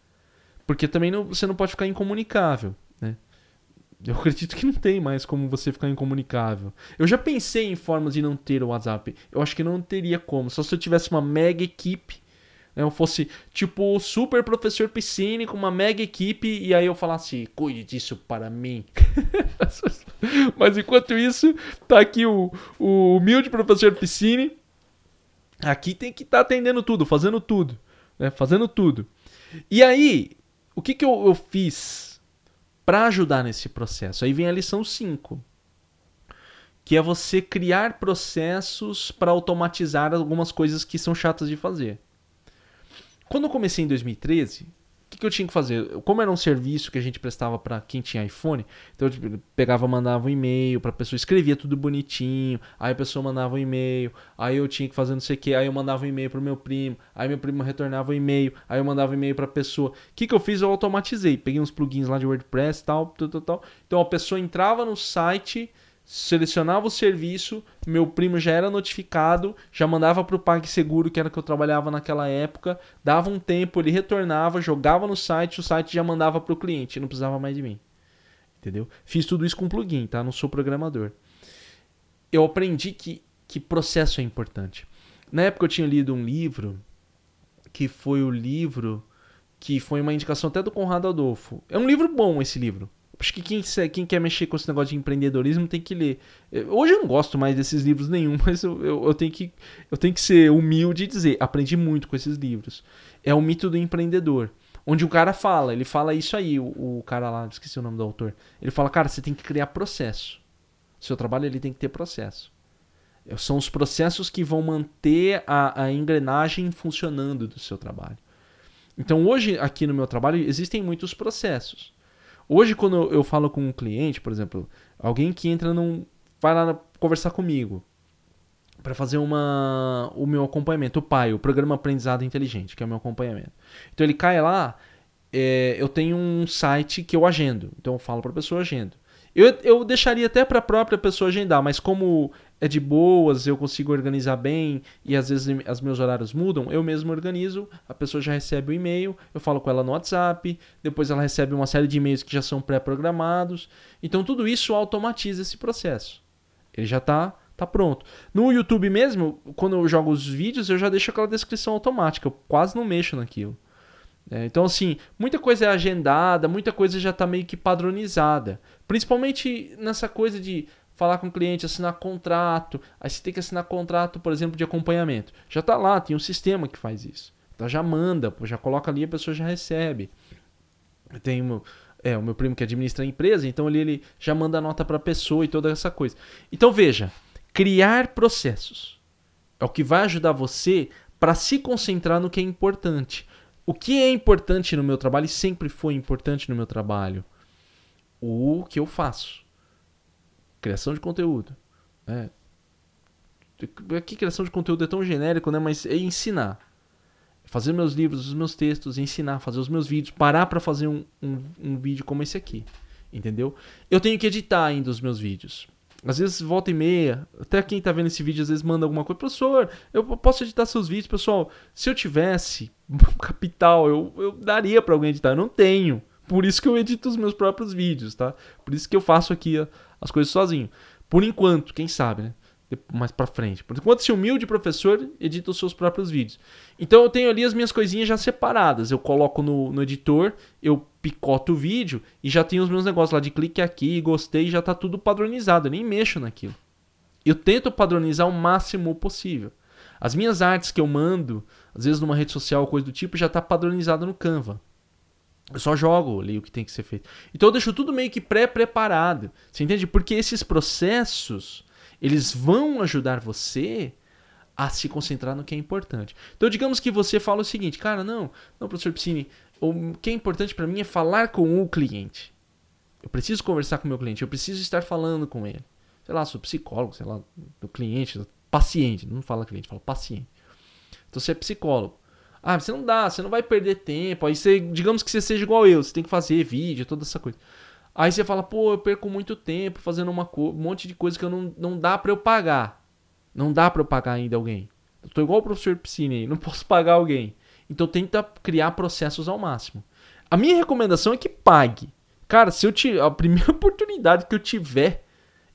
Porque também não, você não pode ficar incomunicável. Né? Eu acredito que não tem mais como você ficar incomunicável. Eu já pensei em formas de não ter o WhatsApp. Eu acho que não teria como. Só se eu tivesse uma mega equipe né, eu fosse tipo o super professor Piscine com uma mega equipe e aí eu falasse, cuide disso para mim. Mas enquanto isso, tá aqui o, o humilde professor Piscine. Aqui tem que estar tá atendendo tudo, fazendo tudo. Né, fazendo tudo. E aí, o que, que eu, eu fiz para ajudar nesse processo? Aí vem a lição 5 que é você criar processos para automatizar algumas coisas que são chatas de fazer. Quando eu comecei em 2013, o que, que, eu tinha que fazer? Como era um serviço que a gente prestava para quem tinha iPhone, então eu tipo, pegava, mandava um e-mail para pessoa, escrevia tudo bonitinho, aí a pessoa mandava um e-mail, aí eu tinha que fazer não sei o que, aí eu mandava um e-mail para o meu primo, aí meu primo retornava um e-mail, aí eu mandava um e-mail para pessoa. O que, que eu fiz? Eu automatizei, peguei uns plugins lá de WordPress tal, tal, tal, tal. Então a pessoa entrava no site selecionava o serviço, meu primo já era notificado, já mandava para o PagSeguro, que era que eu trabalhava naquela época, dava um tempo, ele retornava, jogava no site, o site já mandava para o cliente, não precisava mais de mim. Entendeu? Fiz tudo isso com plugin, tá? Não sou programador. Eu aprendi que, que processo é importante. Na época eu tinha lido um livro, que foi o livro que foi uma indicação até do Conrado Adolfo. É um livro bom esse livro. Acho que quem, quem, quer mexer com esse negócio de empreendedorismo tem que ler. Hoje eu não gosto mais desses livros nenhum, mas eu, eu, eu, tenho, que, eu tenho que ser humilde e dizer, aprendi muito com esses livros. É o mito do empreendedor. Onde o cara fala, ele fala isso aí, o, o cara lá, esqueci o nome do autor. Ele fala, cara, você tem que criar processo. Seu trabalho ele tem que ter processo. São os processos que vão manter a, a engrenagem funcionando do seu trabalho. Então hoje, aqui no meu trabalho, existem muitos processos. Hoje, quando eu falo com um cliente, por exemplo, alguém que entra num. vai lá conversar comigo para fazer uma, o meu acompanhamento, o PAI, o Programa Aprendizado Inteligente, que é o meu acompanhamento. Então ele cai lá, é, eu tenho um site que eu agendo. Então eu falo para a pessoa agendo. Eu, eu deixaria até para a própria pessoa agendar, mas como é de boas, eu consigo organizar bem e às vezes os meus horários mudam, eu mesmo organizo, a pessoa já recebe o e-mail, eu falo com ela no WhatsApp, depois ela recebe uma série de e-mails que já são pré-programados. Então tudo isso automatiza esse processo. Ele já está tá pronto. No YouTube mesmo, quando eu jogo os vídeos, eu já deixo aquela descrição automática, eu quase não mexo naquilo. É, então, assim, muita coisa é agendada, muita coisa já está meio que padronizada. Principalmente nessa coisa de falar com o cliente, assinar contrato. Aí você tem que assinar contrato, por exemplo, de acompanhamento. Já está lá, tem um sistema que faz isso. Então já manda, já coloca ali a pessoa já recebe. Eu tenho é, o meu primo que administra a empresa, então ali ele já manda a nota para a pessoa e toda essa coisa. Então veja, criar processos é o que vai ajudar você para se concentrar no que é importante. O que é importante no meu trabalho e sempre foi importante no meu trabalho? O que eu faço criação de conteúdo. Né? Aqui, criação de conteúdo é tão genérico, né? mas é ensinar. Fazer meus livros, os meus textos, ensinar, fazer os meus vídeos, parar para fazer um, um, um vídeo como esse aqui. Entendeu? Eu tenho que editar ainda os meus vídeos. Às vezes, volta e meia, até quem tá vendo esse vídeo, às vezes manda alguma coisa. Professor, eu posso editar seus vídeos, pessoal. Se eu tivesse capital, eu, eu daria para alguém editar. Eu não tenho. Por isso que eu edito os meus próprios vídeos, tá? Por isso que eu faço aqui as coisas sozinho. Por enquanto, quem sabe, né? Mais pra frente. Por enquanto, esse humilde professor edita os seus próprios vídeos. Então eu tenho ali as minhas coisinhas já separadas. Eu coloco no, no editor, eu picoto o vídeo e já tem os meus negócios lá de clique aqui, gostei, já tá tudo padronizado, eu nem mexo naquilo. Eu tento padronizar o máximo possível. As minhas artes que eu mando, às vezes numa rede social coisa do tipo, já tá padronizado no Canva. Eu só jogo ali o que tem que ser feito. Então eu deixo tudo meio que pré-preparado. Você entende? Porque esses processos, eles vão ajudar você a se concentrar no que é importante. Então digamos que você fala o seguinte, cara, não, não, professor Piscine, o que é importante para mim é falar com o cliente. Eu preciso conversar com o meu cliente, eu preciso estar falando com ele. Sei lá, sou psicólogo, sei lá, do cliente, do paciente, não fala cliente, fala paciente. Então você é psicólogo. Ah, você não dá, você não vai perder tempo. Aí você, digamos que você seja igual eu, você tem que fazer vídeo, toda essa coisa. Aí você fala, pô, eu perco muito tempo fazendo uma um monte de coisa que eu não, não dá para eu pagar. Não dá para eu pagar ainda alguém. Eu tô igual o professor Piscine aí, não posso pagar alguém. Então tenta criar processos ao máximo. A minha recomendação é que pague. Cara, se eu tiver a primeira oportunidade que eu tiver,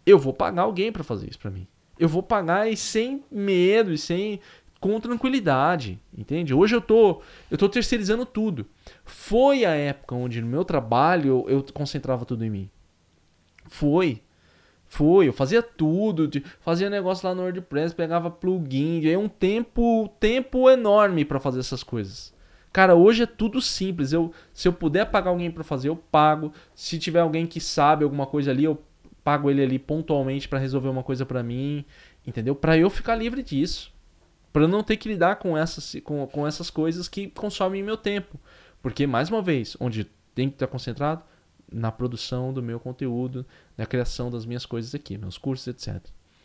eu vou pagar alguém para fazer isso para mim. Eu vou pagar e sem medo e sem com tranquilidade, entende? Hoje eu tô, eu tô terceirizando tudo. Foi a época onde no meu trabalho eu, eu concentrava tudo em mim. Foi. Foi, eu fazia tudo, fazia negócio lá no WordPress, pegava plugin, ganhei um tempo, tempo enorme para fazer essas coisas. Cara, hoje é tudo simples. Eu, se eu puder pagar alguém para fazer, eu pago. Se tiver alguém que sabe alguma coisa ali, eu pago ele ali pontualmente para resolver uma coisa para mim, entendeu? Para eu ficar livre disso para não ter que lidar com essas, com, com essas coisas que consomem meu tempo. Porque, mais uma vez, onde tem que estar concentrado? Na produção do meu conteúdo, na criação das minhas coisas aqui, meus cursos, etc.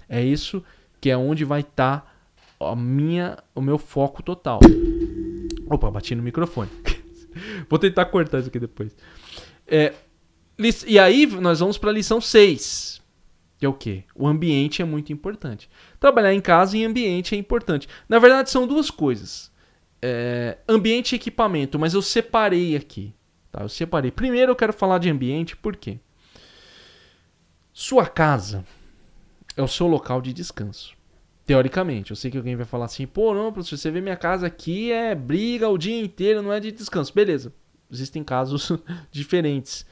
É isso que é onde vai estar a minha, o meu foco total. Opa, bati no microfone. Vou tentar cortar isso aqui depois. É, e aí nós vamos para a lição 6 que é o quê? O ambiente é muito importante. Trabalhar em casa e ambiente é importante. Na verdade, são duas coisas. É, ambiente e equipamento, mas eu separei aqui. Tá? Eu separei. Primeiro eu quero falar de ambiente, por quê? Sua casa é o seu local de descanso. Teoricamente, eu sei que alguém vai falar assim, pô, não, professor, você vê minha casa aqui é briga o dia inteiro, não é de descanso. Beleza, existem casos diferentes.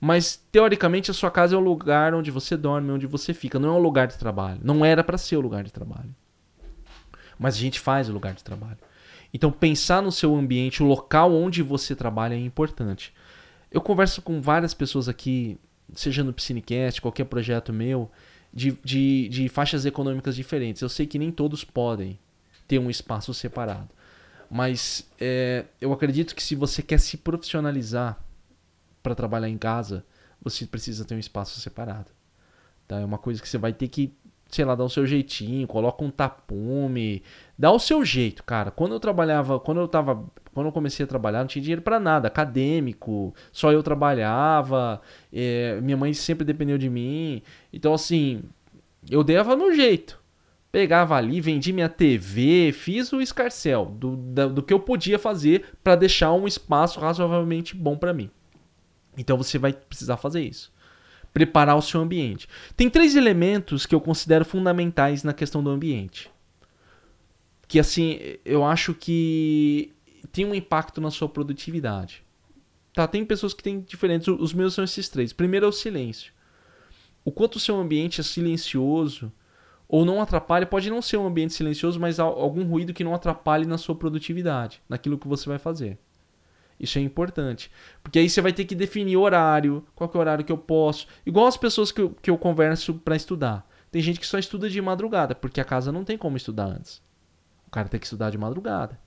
Mas teoricamente a sua casa é o lugar onde você dorme, onde você fica, não é um lugar de trabalho. Não era para ser o lugar de trabalho. Mas a gente faz o lugar de trabalho. Então pensar no seu ambiente, o local onde você trabalha é importante. Eu converso com várias pessoas aqui, seja no Piscinecast, qualquer projeto meu, de, de, de faixas econômicas diferentes. Eu sei que nem todos podem ter um espaço separado. Mas é, eu acredito que se você quer se profissionalizar para trabalhar em casa, você precisa ter um espaço separado. Tá? É uma coisa que você vai ter que, sei lá, dar o seu jeitinho, coloca um tapume, dá o seu jeito, cara. Quando eu trabalhava, quando eu tava, quando eu comecei a trabalhar, não tinha dinheiro para nada, acadêmico, só eu trabalhava, é, minha mãe sempre dependeu de mim. Então assim, eu dava no jeito. Pegava ali, vendi minha TV, fiz o escarcel do, do, do que eu podia fazer para deixar um espaço razoavelmente bom para mim. Então você vai precisar fazer isso. Preparar o seu ambiente. Tem três elementos que eu considero fundamentais na questão do ambiente. Que assim, eu acho que tem um impacto na sua produtividade. Tá, tem pessoas que têm diferentes. Os meus são esses três. Primeiro é o silêncio. O quanto o seu ambiente é silencioso ou não atrapalha, pode não ser um ambiente silencioso, mas algum ruído que não atrapalhe na sua produtividade, naquilo que você vai fazer. Isso é importante. Porque aí você vai ter que definir horário, qual é o horário que eu posso. Igual as pessoas que eu, que eu converso para estudar. Tem gente que só estuda de madrugada, porque a casa não tem como estudar antes. O cara tem que estudar de madrugada.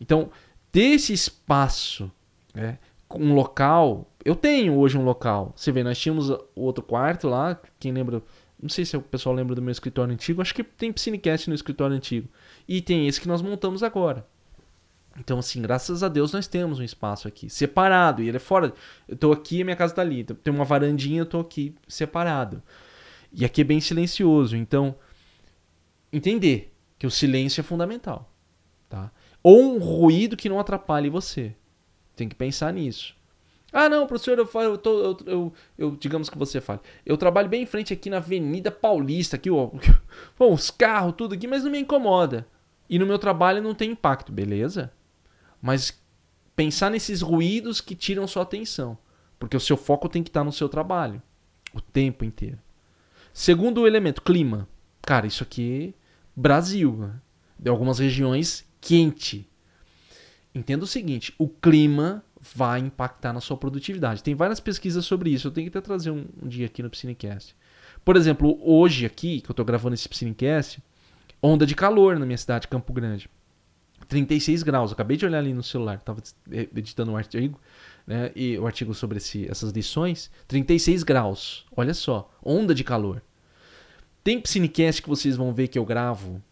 Então, ter esse espaço, né, um local. Eu tenho hoje um local. Você vê, nós tínhamos outro quarto lá. Quem lembra? Não sei se o pessoal lembra do meu escritório antigo. Acho que tem Piscinecast no escritório antigo. E tem esse que nós montamos agora. Então, assim, graças a Deus nós temos um espaço aqui separado e ele é fora. Eu tô aqui minha casa tá ali. Tem uma varandinha, eu tô aqui separado. E aqui é bem silencioso. Então, entender que o silêncio é fundamental, tá? Ou um ruído que não atrapalhe você. Tem que pensar nisso. Ah, não, professor, eu, falo, eu, tô, eu, eu, eu, digamos que você fale. Eu trabalho bem em frente aqui na Avenida Paulista, aqui, ó. Bom, os carros, tudo aqui, mas não me incomoda. E no meu trabalho não tem impacto, beleza? Mas pensar nesses ruídos que tiram sua atenção. Porque o seu foco tem que estar no seu trabalho o tempo inteiro. Segundo elemento, clima. Cara, isso aqui Brasil. Né? De algumas regiões quente. Entenda o seguinte: o clima vai impactar na sua produtividade. Tem várias pesquisas sobre isso. Eu tenho que até trazer um, um dia aqui no Piscinecast. Por exemplo, hoje aqui, que eu estou gravando esse Piscinecast, onda de calor na minha cidade, Campo Grande. 36 graus. Eu acabei de olhar ali no celular, estava editando um artigo, né, e o artigo sobre esse, essas lições. 36 graus. Olha só, onda de calor. Tem Piscinecast que vocês vão ver que eu gravo,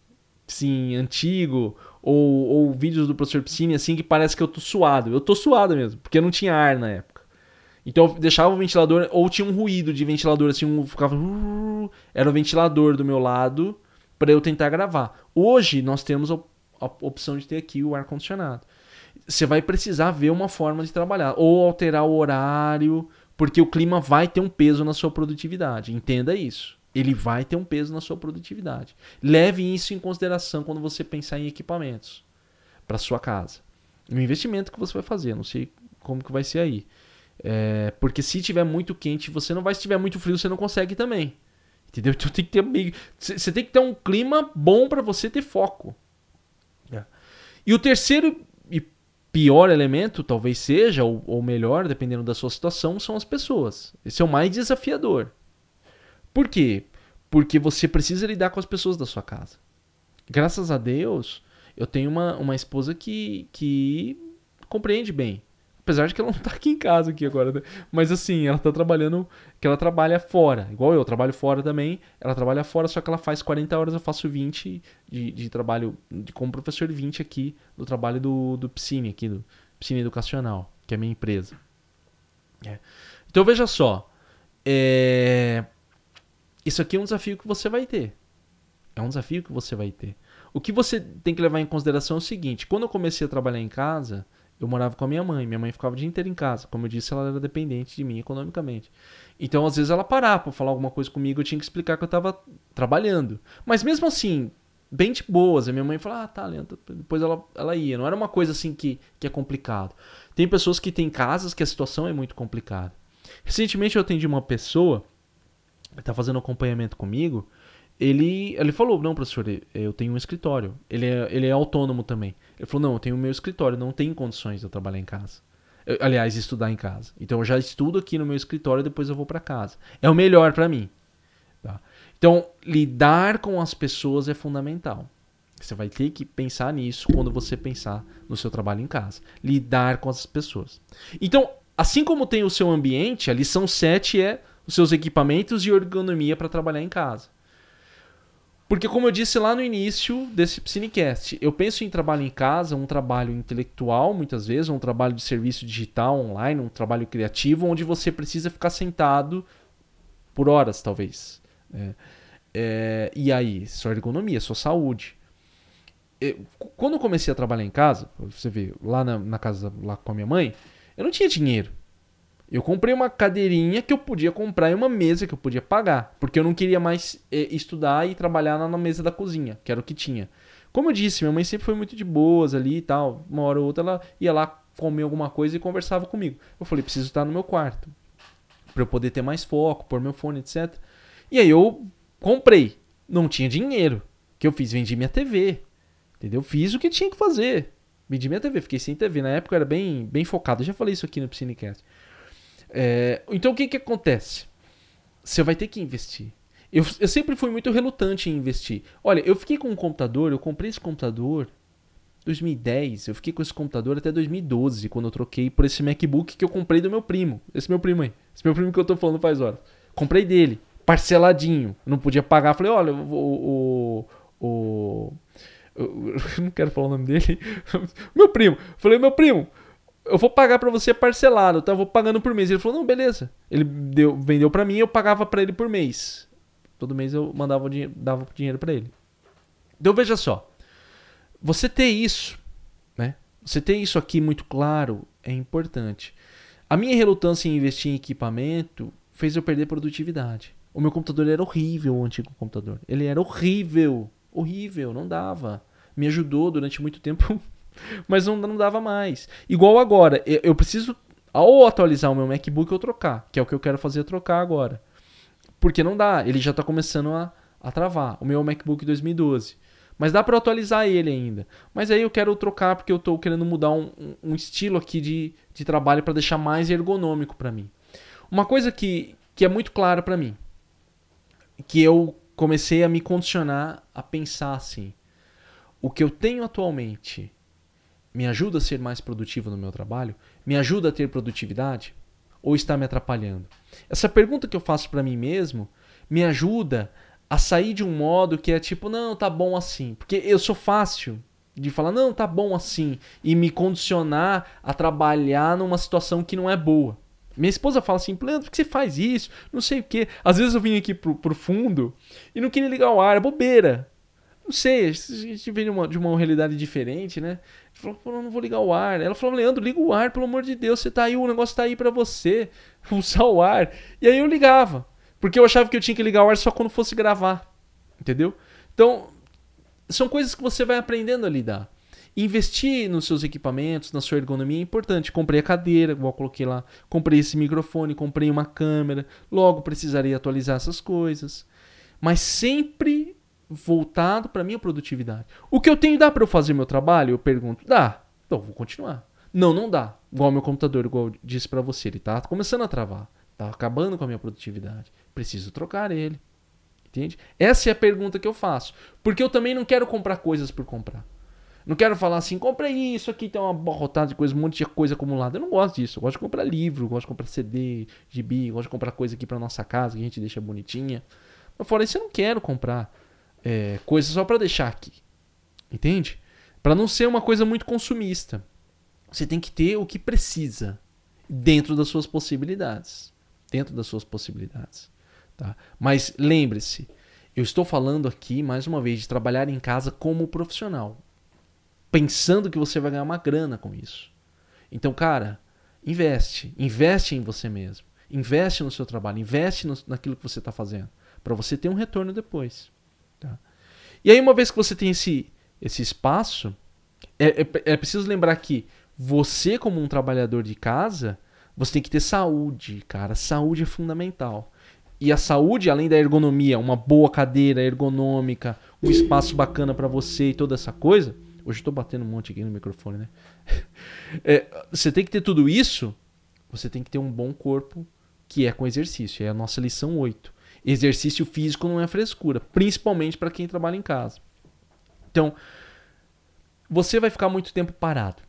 sim, antigo, ou, ou vídeos do professor Piscine, assim, que parece que eu tô suado. Eu tô suado mesmo, porque não tinha ar na época. Então eu deixava o ventilador, ou tinha um ruído de ventilador, assim, um ficava. Era o ventilador do meu lado para eu tentar gravar. Hoje nós temos a, opção de ter aqui o ar-condicionado. Você vai precisar ver uma forma de trabalhar, ou alterar o horário, porque o clima vai ter um peso na sua produtividade. Entenda isso ele vai ter um peso na sua produtividade. Leve isso em consideração quando você pensar em equipamentos para sua casa. O investimento que você vai fazer, não sei como que vai ser aí. É, porque se tiver muito quente, você não vai. Se tiver muito frio, você não consegue também. Entendeu? Então tem que ter você tem que ter um clima bom para você ter foco. E o terceiro e pior elemento, talvez seja, ou, ou melhor, dependendo da sua situação, são as pessoas. Esse é o mais desafiador. Por quê? Porque você precisa lidar com as pessoas da sua casa. Graças a Deus, eu tenho uma, uma esposa que, que compreende bem. Apesar de que ela não está aqui em casa aqui agora, né? Mas assim, ela está trabalhando, que ela trabalha fora. Igual eu, trabalho fora também. Ela trabalha fora, só que ela faz 40 horas, eu faço 20 de, de trabalho, de, como professor 20 aqui, do trabalho do, do Piscine, aqui, do Piscine Educacional, que é a minha empresa. É. Então veja só. É, isso aqui é um desafio que você vai ter. É um desafio que você vai ter. O que você tem que levar em consideração é o seguinte: quando eu comecei a trabalhar em casa, eu morava com a minha mãe. Minha mãe ficava o dia inteiro em casa. Como eu disse, ela era dependente de mim economicamente. Então, às vezes, ela parava para falar alguma coisa comigo, eu tinha que explicar que eu estava trabalhando. Mas mesmo assim, bem de boas. A minha mãe falava, ah, tá, lenta. Depois ela, ela ia. Não era uma coisa assim que, que é complicado. Tem pessoas que têm casas que a situação é muito complicada. Recentemente eu atendi uma pessoa está fazendo acompanhamento comigo, ele, ele falou, não, professor, eu tenho um escritório. Ele é, ele é autônomo também. Ele falou, não, eu tenho o meu escritório, não tenho condições de eu trabalhar em casa. Eu, aliás, estudar em casa. Então eu já estudo aqui no meu escritório e depois eu vou para casa. É o melhor para mim. Tá? Então, lidar com as pessoas é fundamental. Você vai ter que pensar nisso quando você pensar no seu trabalho em casa. Lidar com as pessoas. Então, assim como tem o seu ambiente, a lição 7 é os seus equipamentos e ergonomia para trabalhar em casa. Porque, como eu disse lá no início desse Cinecast, eu penso em trabalho em casa, um trabalho intelectual, muitas vezes, um trabalho de serviço digital online, um trabalho criativo, onde você precisa ficar sentado por horas, talvez. É, é, e aí, sua ergonomia, sua saúde. Eu, quando eu comecei a trabalhar em casa, você vê, lá na, na casa lá com a minha mãe, eu não tinha dinheiro. Eu comprei uma cadeirinha que eu podia comprar e uma mesa que eu podia pagar, porque eu não queria mais é, estudar e trabalhar na, na, mesa da cozinha, que era o que tinha. Como eu disse, minha mãe sempre foi muito de boas ali e tal. Uma hora ou outra ela ia lá comer alguma coisa e conversava comigo. Eu falei, preciso estar no meu quarto para eu poder ter mais foco, pôr meu fone, etc. E aí eu comprei. Não tinha dinheiro. O que eu fiz? Vendi minha TV. Entendeu? Fiz o que tinha que fazer. Vendi minha TV, fiquei sem TV. Na época eu era bem, bem focado. Eu já falei isso aqui no Piscinecast. É, então o que, que acontece? Você vai ter que investir. Eu, eu sempre fui muito relutante em investir. Olha, eu fiquei com um computador, eu comprei esse computador 2010, eu fiquei com esse computador até 2012, quando eu troquei por esse MacBook que eu comprei do meu primo. Esse meu primo aí. Esse meu primo que eu tô falando faz horas. Comprei dele, parceladinho. Não podia pagar. Falei, olha, o. o, o eu não quero falar o nome dele. meu primo. Falei, meu primo, eu vou pagar para você parcelado, tá? Eu vou pagando por mês. Ele falou, não, beleza. Ele deu, vendeu para mim eu pagava para ele por mês. Todo mês eu mandava dinheiro, dava dinheiro para ele. Então veja só. Você ter isso, né? Você ter isso aqui muito claro é importante. A minha relutância em investir em equipamento fez eu perder produtividade. O meu computador era horrível, o antigo computador. Ele era horrível, horrível, não dava. Me ajudou durante muito tempo mas não, não dava mais. Igual agora, eu, preciso Ou atualizar o meu MacBook ou trocar, que é o que eu quero fazer trocar agora. Porque não dá, ele já está começando a, a travar. O meu MacBook 2012. Mas dá para atualizar ele ainda. Mas aí eu quero trocar porque eu estou querendo mudar um, um, estilo aqui de, de trabalho para deixar mais ergonômico para mim. Uma coisa que, que é muito clara para mim, que eu comecei a me condicionar a pensar assim: o que eu tenho atualmente me ajuda a ser mais produtivo no meu trabalho? Me ajuda a ter produtividade? Ou está me atrapalhando? Essa pergunta que eu faço para mim mesmo me ajuda a sair de um modo que é tipo, não, tá bom assim. Porque eu sou fácil de falar, não, tá bom assim. E me condicionar a trabalhar numa situação que não é boa. Minha esposa fala assim, Leandro, por que você faz isso? Não sei o quê. Às vezes eu vim aqui pro, pro fundo e não queria ligar o ar, é bobeira. Não sei, a gente vem de uma, de uma realidade diferente, né? Ele falou, não vou ligar o ar. Ela falou, Leandro, liga o ar, pelo amor de Deus, você tá aí, o negócio tá aí para você, usar o ar. E aí eu ligava, porque eu achava que eu tinha que ligar o ar só quando fosse gravar, entendeu? Então, são coisas que você vai aprendendo a lidar. Investir nos seus equipamentos, na sua ergonomia é importante. Comprei a cadeira, igual coloquei lá. Comprei esse microfone, comprei uma câmera. Logo precisaria atualizar essas coisas. Mas sempre voltado para minha produtividade. O que eu tenho dá para eu fazer meu trabalho? Eu pergunto, dá. Então vou continuar. Não, não dá. Igual meu computador, igual eu disse para você, ele tá começando a travar, tá acabando com a minha produtividade. Preciso trocar ele. Entende? Essa é a pergunta que eu faço, porque eu também não quero comprar coisas por comprar. Não quero falar assim, comprei isso aqui, tem uma borrotada de coisa, um monte de coisa acumulada. Eu não gosto disso. Eu gosto de comprar livro, gosto de comprar CD, gibi, gosto de comprar coisa aqui para nossa casa que a gente deixa bonitinha. Eu falei, isso eu não quero comprar é, coisas só para deixar aqui. Entende? Para não ser uma coisa muito consumista. Você tem que ter o que precisa dentro das suas possibilidades. Dentro das suas possibilidades. Tá? Mas lembre-se, eu estou falando aqui, mais uma vez, de trabalhar em casa como profissional. Pensando que você vai ganhar uma grana com isso. Então, cara, investe. Investe em você mesmo. Investe no seu trabalho. Investe no, naquilo que você está fazendo. Para você ter um retorno depois. Tá? E aí, uma vez que você tem esse, esse espaço, é, é, é preciso lembrar que você, como um trabalhador de casa, você tem que ter saúde, cara. Saúde é fundamental. E a saúde, além da ergonomia, uma boa cadeira ergonômica, um espaço bacana para você e toda essa coisa. Hoje eu tô batendo um monte aqui no microfone, né? É, você tem que ter tudo isso, você tem que ter um bom corpo, que é com exercício. É a nossa lição 8. Exercício físico não é frescura, principalmente para quem trabalha em casa. Então, você vai ficar muito tempo parado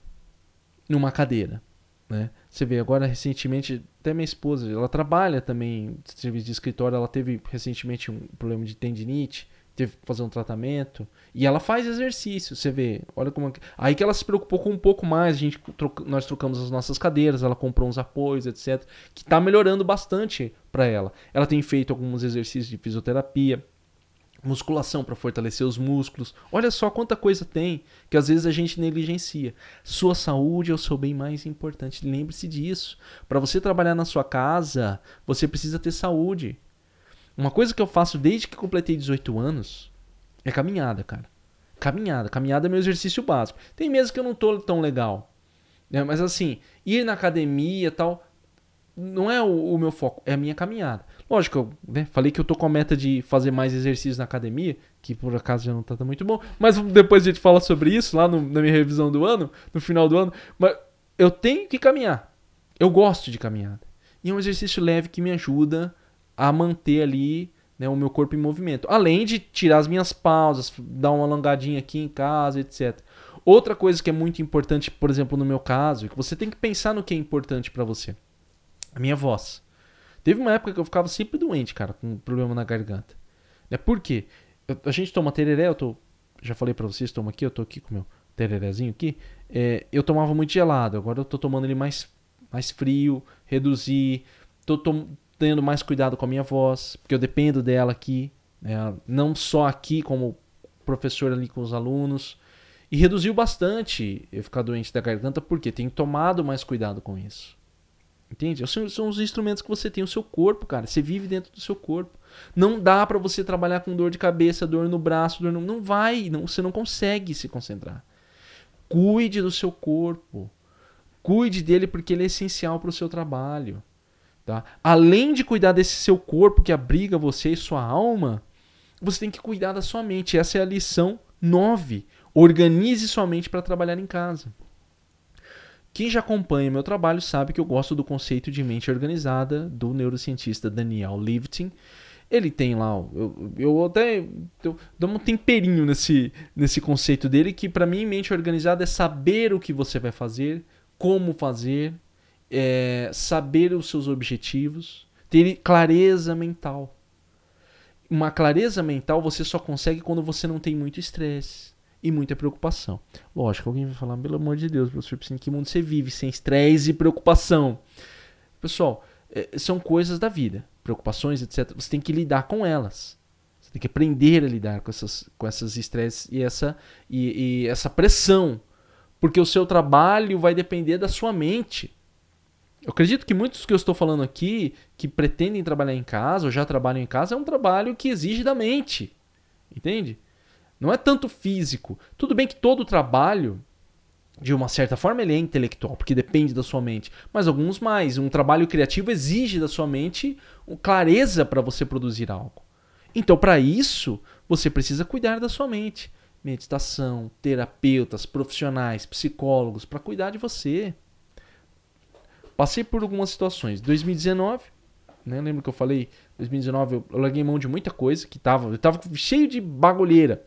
numa cadeira, né? Você vê agora recentemente, até minha esposa, ela trabalha também serviço de escritório, ela teve recentemente um problema de tendinite, teve que fazer um tratamento. E ela faz exercício, você vê. Olha como. Aí que ela se preocupou com um pouco mais. A gente troca... nós trocamos as nossas cadeiras, ela comprou uns apoios, etc. Que está melhorando bastante para ela. Ela tem feito alguns exercícios de fisioterapia, musculação para fortalecer os músculos. Olha só quanta coisa tem que às vezes a gente negligencia. Sua saúde é o seu bem mais importante. Lembre-se disso. Para você trabalhar na sua casa, você precisa ter saúde. Uma coisa que eu faço desde que completei 18 anos é caminhada, cara. Caminhada. Caminhada é meu exercício básico. Tem meses que eu não tô tão legal. Né? Mas assim, ir na academia e tal, não é o, o, meu foco, é a minha caminhada. Lógico, eu né, falei que eu tô com a meta de fazer mais exercícios na academia, que por acaso já não tá muito bom, mas depois a gente fala sobre isso lá no, na minha revisão do ano, no final do ano. Mas eu tenho que caminhar. Eu gosto de caminhada. E é um exercício leve que me ajuda a manter ali né, o meu corpo em movimento. Além de tirar as minhas pausas, dar uma alongadinha aqui em casa, etc. Outra coisa que é muito importante, por exemplo, no meu caso, é que você tem que pensar no que é importante para você. A minha voz. Teve uma época que eu ficava sempre doente, cara, com problema na garganta. Né? Por quê? Eu, a gente toma tereré, eu tô. Já falei para vocês, toma aqui, eu tô aqui com o meu tererézinho aqui. É, eu tomava muito gelado, agora eu tô tomando ele mais, mais frio, reduzir. Tô, tô, tendo mais cuidado com a minha voz, porque eu dependo dela aqui, né? não só aqui como professor ali com os alunos. E reduziu bastante eu ficar doente da garganta, porque tenho tomado mais cuidado com isso. Entende? São, são os instrumentos que você tem, o seu corpo, cara. Você vive dentro do seu corpo. Não dá para você trabalhar com dor de cabeça, dor no braço, dor no... Não vai, não, você não consegue se concentrar. Cuide do seu corpo. Cuide dele porque ele é essencial para o seu trabalho. Tá? Além de cuidar desse seu corpo que abriga você e sua alma, você tem que cuidar da sua mente. Essa é a lição 9. Organize sua mente para trabalhar em casa. Quem já acompanha meu trabalho sabe que eu gosto do conceito de mente organizada do neurocientista Daniel Levitin. Ele tem lá, eu, eu até eu, dou um temperinho nesse, nesse conceito dele, que para mim mente organizada é saber o que você vai fazer, como fazer, é, saber os seus objetivos, ter clareza mental. Uma clareza mental você só consegue quando você não tem muito estresse e muita preocupação. Lógico, alguém vai falar, pelo amor de Deus, professor em que mundo você vive sem estresse e preocupação? Pessoal, é, são coisas da vida, preocupações, etc. Você tem que lidar com elas. Você tem que aprender a lidar com essas com essas estresses e essa e, e essa pressão, porque o seu trabalho vai depender da sua mente. Eu acredito que muitos que eu estou falando aqui, que pretendem trabalhar em casa ou já trabalham em casa, é um trabalho que exige da mente. Entende? Não é tanto físico. Tudo bem que todo trabalho, de uma certa forma, ele é intelectual, porque depende da sua mente. Mas alguns mais. Um trabalho criativo exige da sua mente clareza para você produzir algo. Então, para isso, você precisa cuidar da sua mente. Meditação, terapeutas, profissionais, psicólogos, para cuidar de você. Passei por algumas situações. 2019, né? Lembra que eu falei, 2019 eu, eu larguei mão de muita coisa que tava, eu tava cheio de bagulheira.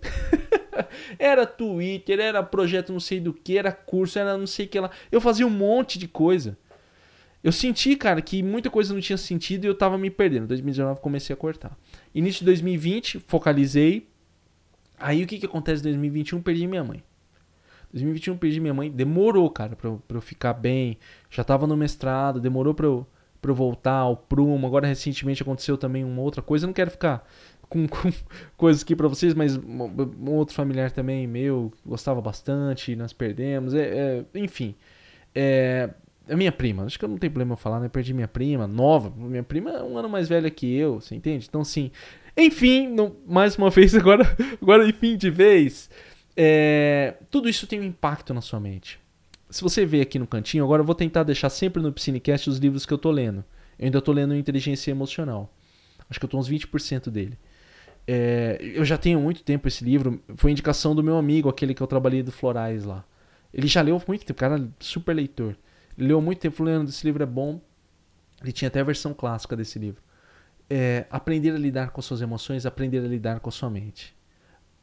era Twitter, era projeto não sei do que, era curso, era não sei o que lá. Eu fazia um monte de coisa. Eu senti, cara, que muita coisa não tinha sentido e eu tava me perdendo. 2019 comecei a cortar. Início de 2020, focalizei. Aí o que que acontece em 2021? Perdi minha mãe. 2021 perdi minha mãe. Demorou, cara, pra pra eu ficar bem. Já tava no mestrado, demorou pra eu para eu voltar ao prumo. Agora, recentemente, aconteceu também uma outra coisa. Eu não quero ficar com, com coisas aqui para vocês, mas um outro familiar também meu gostava bastante, nós perdemos. É, é, enfim, é, a minha prima, acho que eu não tenho problema eu falar, né? Perdi minha prima, nova. Minha prima é um ano mais velha que eu, você entende? Então, assim, enfim, não, mais uma vez, agora, agora enfim de vez. É, tudo isso tem um impacto na sua mente se você vê aqui no cantinho, agora eu vou tentar deixar sempre no Psinecast os livros que eu tô lendo. Eu ainda tô lendo Inteligência Emocional. Acho que eu tô uns 20% dele. É, eu já tenho muito tempo esse livro. Foi indicação do meu amigo, aquele que eu trabalhei do Florais lá. Ele já leu muito tempo, cara, super leitor. Ele leu muito tempo, Leandro, esse livro é bom. Ele tinha até a versão clássica desse livro. É, aprender a lidar com suas emoções, aprender a lidar com a sua mente.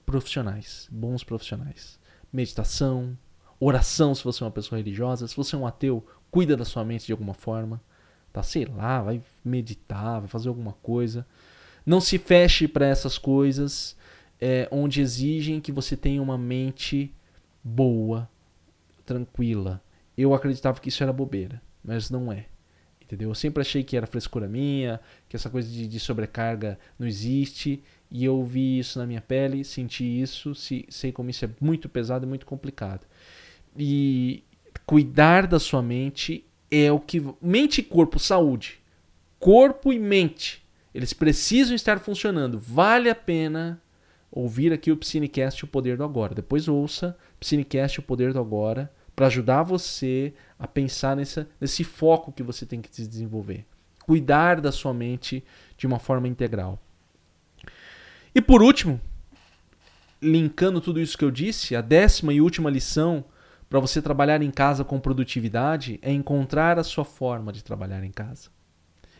Profissionais, bons profissionais. Meditação, Oração, se você é uma pessoa religiosa. Se você é um ateu, cuida da sua mente de alguma forma. Tá? Sei lá, vai meditar, vai fazer alguma coisa. Não se feche para essas coisas é, onde exigem que você tenha uma mente boa, tranquila. Eu acreditava que isso era bobeira, mas não é. Entendeu? Eu sempre achei que era frescura minha, que essa coisa de, de sobrecarga não existe. E eu vi isso na minha pele, senti isso, sei como isso é muito pesado e muito complicado. E cuidar da sua mente é o que. Mente e corpo, saúde. Corpo e mente. Eles precisam estar funcionando. Vale a pena ouvir aqui o Psinecast O Poder do Agora. Depois ouça Psinecast O Poder do Agora para ajudar você a pensar nessa, nesse foco que você tem que se desenvolver. Cuidar da sua mente de uma forma integral. E por último, linkando tudo isso que eu disse, a décima e última lição para você trabalhar em casa com produtividade é encontrar a sua forma de trabalhar em casa.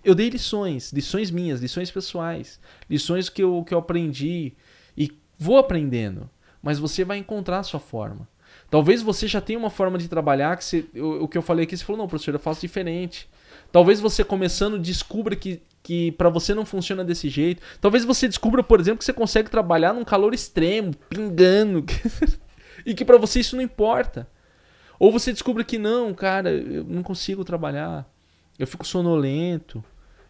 Eu dei lições, lições minhas, lições pessoais, lições que eu, que eu aprendi e vou aprendendo, mas você vai encontrar a sua forma. Talvez você já tenha uma forma de trabalhar que você, o, o que eu falei aqui, você falou, não, professor, eu faço diferente. Talvez você começando descubra que, que para você não funciona desse jeito. Talvez você descubra, por exemplo, que você consegue trabalhar num calor extremo, pingando, e que para você isso não importa. Ou você descobre que não, cara, eu não consigo trabalhar, eu fico sonolento.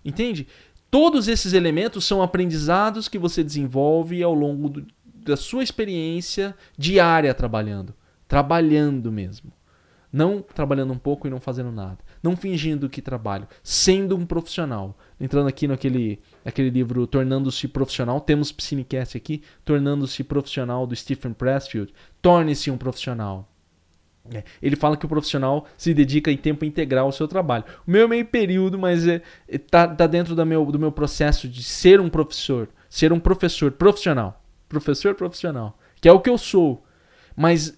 Entende? Todos esses elementos são aprendizados que você desenvolve ao longo do, da sua experiência diária trabalhando. Trabalhando mesmo. Não trabalhando um pouco e não fazendo nada. Não fingindo que trabalho. Sendo um profissional. Entrando aqui naquele, naquele livro Tornando-se Profissional. Temos Psinecast aqui. Tornando-se Profissional do Stephen Pressfield. Torne-se um profissional. É, ele fala que o profissional se dedica em tempo integral ao seu trabalho. O meu é meio período, mas é, é, tá, tá dentro do meu, do meu processo de ser um professor, ser um professor profissional. Professor profissional, que é o que eu sou. Mas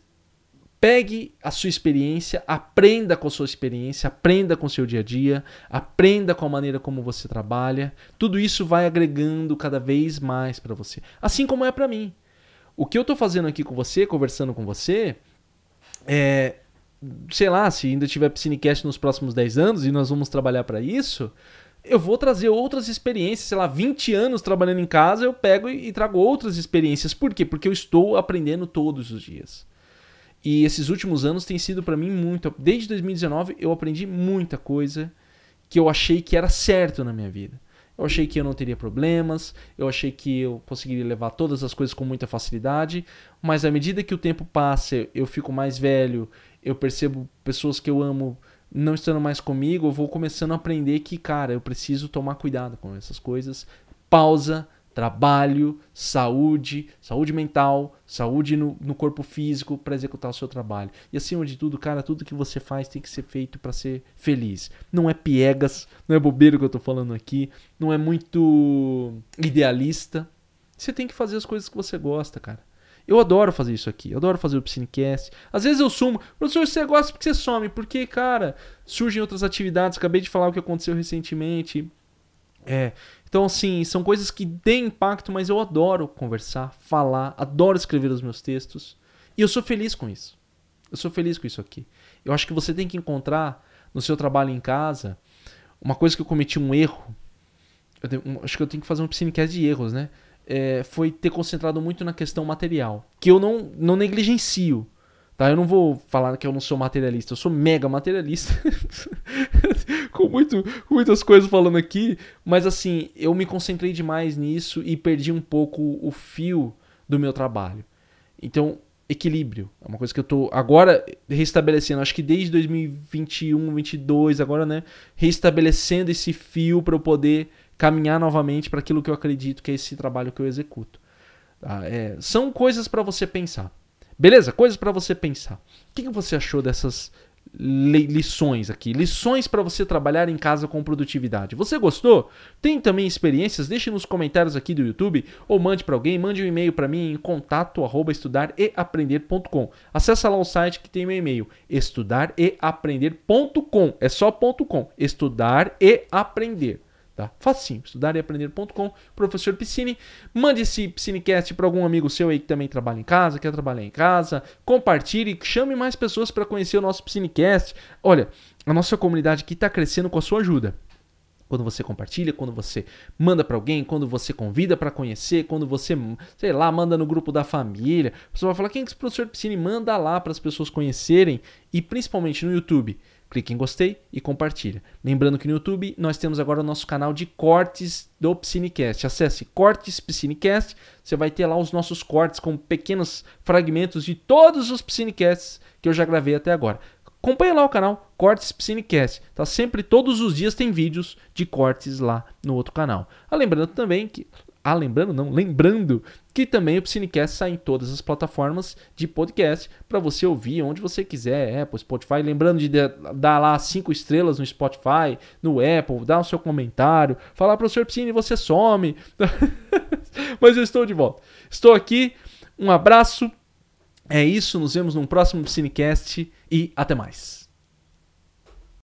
pegue a sua experiência, aprenda com a sua experiência, aprenda com o seu dia a dia, aprenda com a maneira como você trabalha. Tudo isso vai agregando cada vez mais para você. Assim como é para mim. O que eu estou fazendo aqui com você, conversando com você, é, sei lá, se ainda tiver Piscinecast nos próximos 10 anos e nós vamos trabalhar para isso, eu vou trazer outras experiências, sei lá, 20 anos trabalhando em casa, eu pego e, e trago outras experiências. Por quê? Porque eu estou aprendendo todos os dias. E esses últimos anos tem sido para mim muito. Desde 2019 eu aprendi muita coisa que eu achei que era certo na minha vida. Eu achei que eu não teria problemas, eu achei que eu conseguiria levar todas as coisas com muita facilidade, mas à medida que o tempo passa, eu fico mais velho, eu percebo pessoas que eu amo não estando mais comigo, eu vou começando a aprender que, cara, eu preciso tomar cuidado com essas coisas. Pausa, trabalho, saúde, saúde mental, saúde no, no corpo físico para executar o seu trabalho. E acima de tudo, cara, tudo que você faz tem que ser feito para ser feliz. Não é piegas, não é bobeira que eu tô falando aqui, não é muito idealista. Você tem que fazer as coisas que você gosta, cara. Eu adoro fazer isso aqui, eu adoro fazer o Piscinecast. Às vezes eu sumo, professor, você gosta porque você some, porque, cara, surgem outras atividades. Acabei de falar o que aconteceu recentemente. É, então, assim, são coisas que têm impacto, mas eu adoro conversar, falar, adoro escrever os meus textos. E eu sou feliz com isso. Eu sou feliz com isso aqui. Eu acho que você tem que encontrar no seu trabalho em casa uma coisa que eu cometi um erro. Tenho, acho que eu tenho que fazer um piscinecast de erros, né? É, foi ter concentrado muito na questão material. Que eu não, não negligencio. Tá? Eu não vou falar que eu não sou materialista, eu sou mega materialista. com, muito, com muitas coisas falando aqui, mas assim, eu me concentrei demais nisso e perdi um pouco o fio do meu trabalho. Então, equilíbrio. É uma coisa que eu tô agora restabelecendo, acho que desde 2021, 2022, agora, né, restabelecendo esse fio para eu poder caminhar novamente para aquilo que eu acredito que é esse trabalho que eu executo. Tá? É, são coisas para você pensar. Beleza? Coisas para você pensar. O que, que você achou dessas lições aqui? Lições para você trabalhar em casa com produtividade. Você gostou? Tem também experiências? Deixe nos comentários aqui do YouTube ou mande para alguém, mande um e-mail para mim em contato@estudareaprender.com. Acesse lá o site que tem meu e-mail, estudareaprender.com. É só ponto .com. Estudar e aprender. Tá? Facinho, estudareaprender.com, professor Piscine. Mande esse Piscinecast para algum amigo seu aí que também trabalha em casa, quer trabalhar em casa. Compartilhe, chame mais pessoas para conhecer o nosso Piscinecast. Olha, a nossa comunidade aqui está crescendo com a sua ajuda. Quando você compartilha, quando você manda para alguém, quando você convida para conhecer, quando você, sei lá, manda no grupo da família. Você vai falar: quem é esse professor Piscine? Manda lá para as pessoas conhecerem e principalmente no YouTube clique em gostei e compartilha. Lembrando que no YouTube nós temos agora o nosso canal de cortes do Piscinecast. Acesse Cortes Piscinecast, você vai ter lá os nossos cortes com pequenos fragmentos de todos os Piscinecasts que eu já gravei até agora. Acompanhe lá o canal Cortes Piscinecast. Tá sempre todos os dias tem vídeos de cortes lá no outro canal. Ah, lembrando também que ah, lembrando não, lembrando que também o Piscinecast sai em todas as plataformas de podcast para você ouvir onde você quiser, Apple, Spotify. Lembrando de dar lá cinco estrelas no Spotify, no Apple, dar o seu comentário, falar para o Sr. Piscine você some. Mas eu estou de volta. Estou aqui. Um abraço. É isso, nos vemos num próximo Piscinecast e até mais.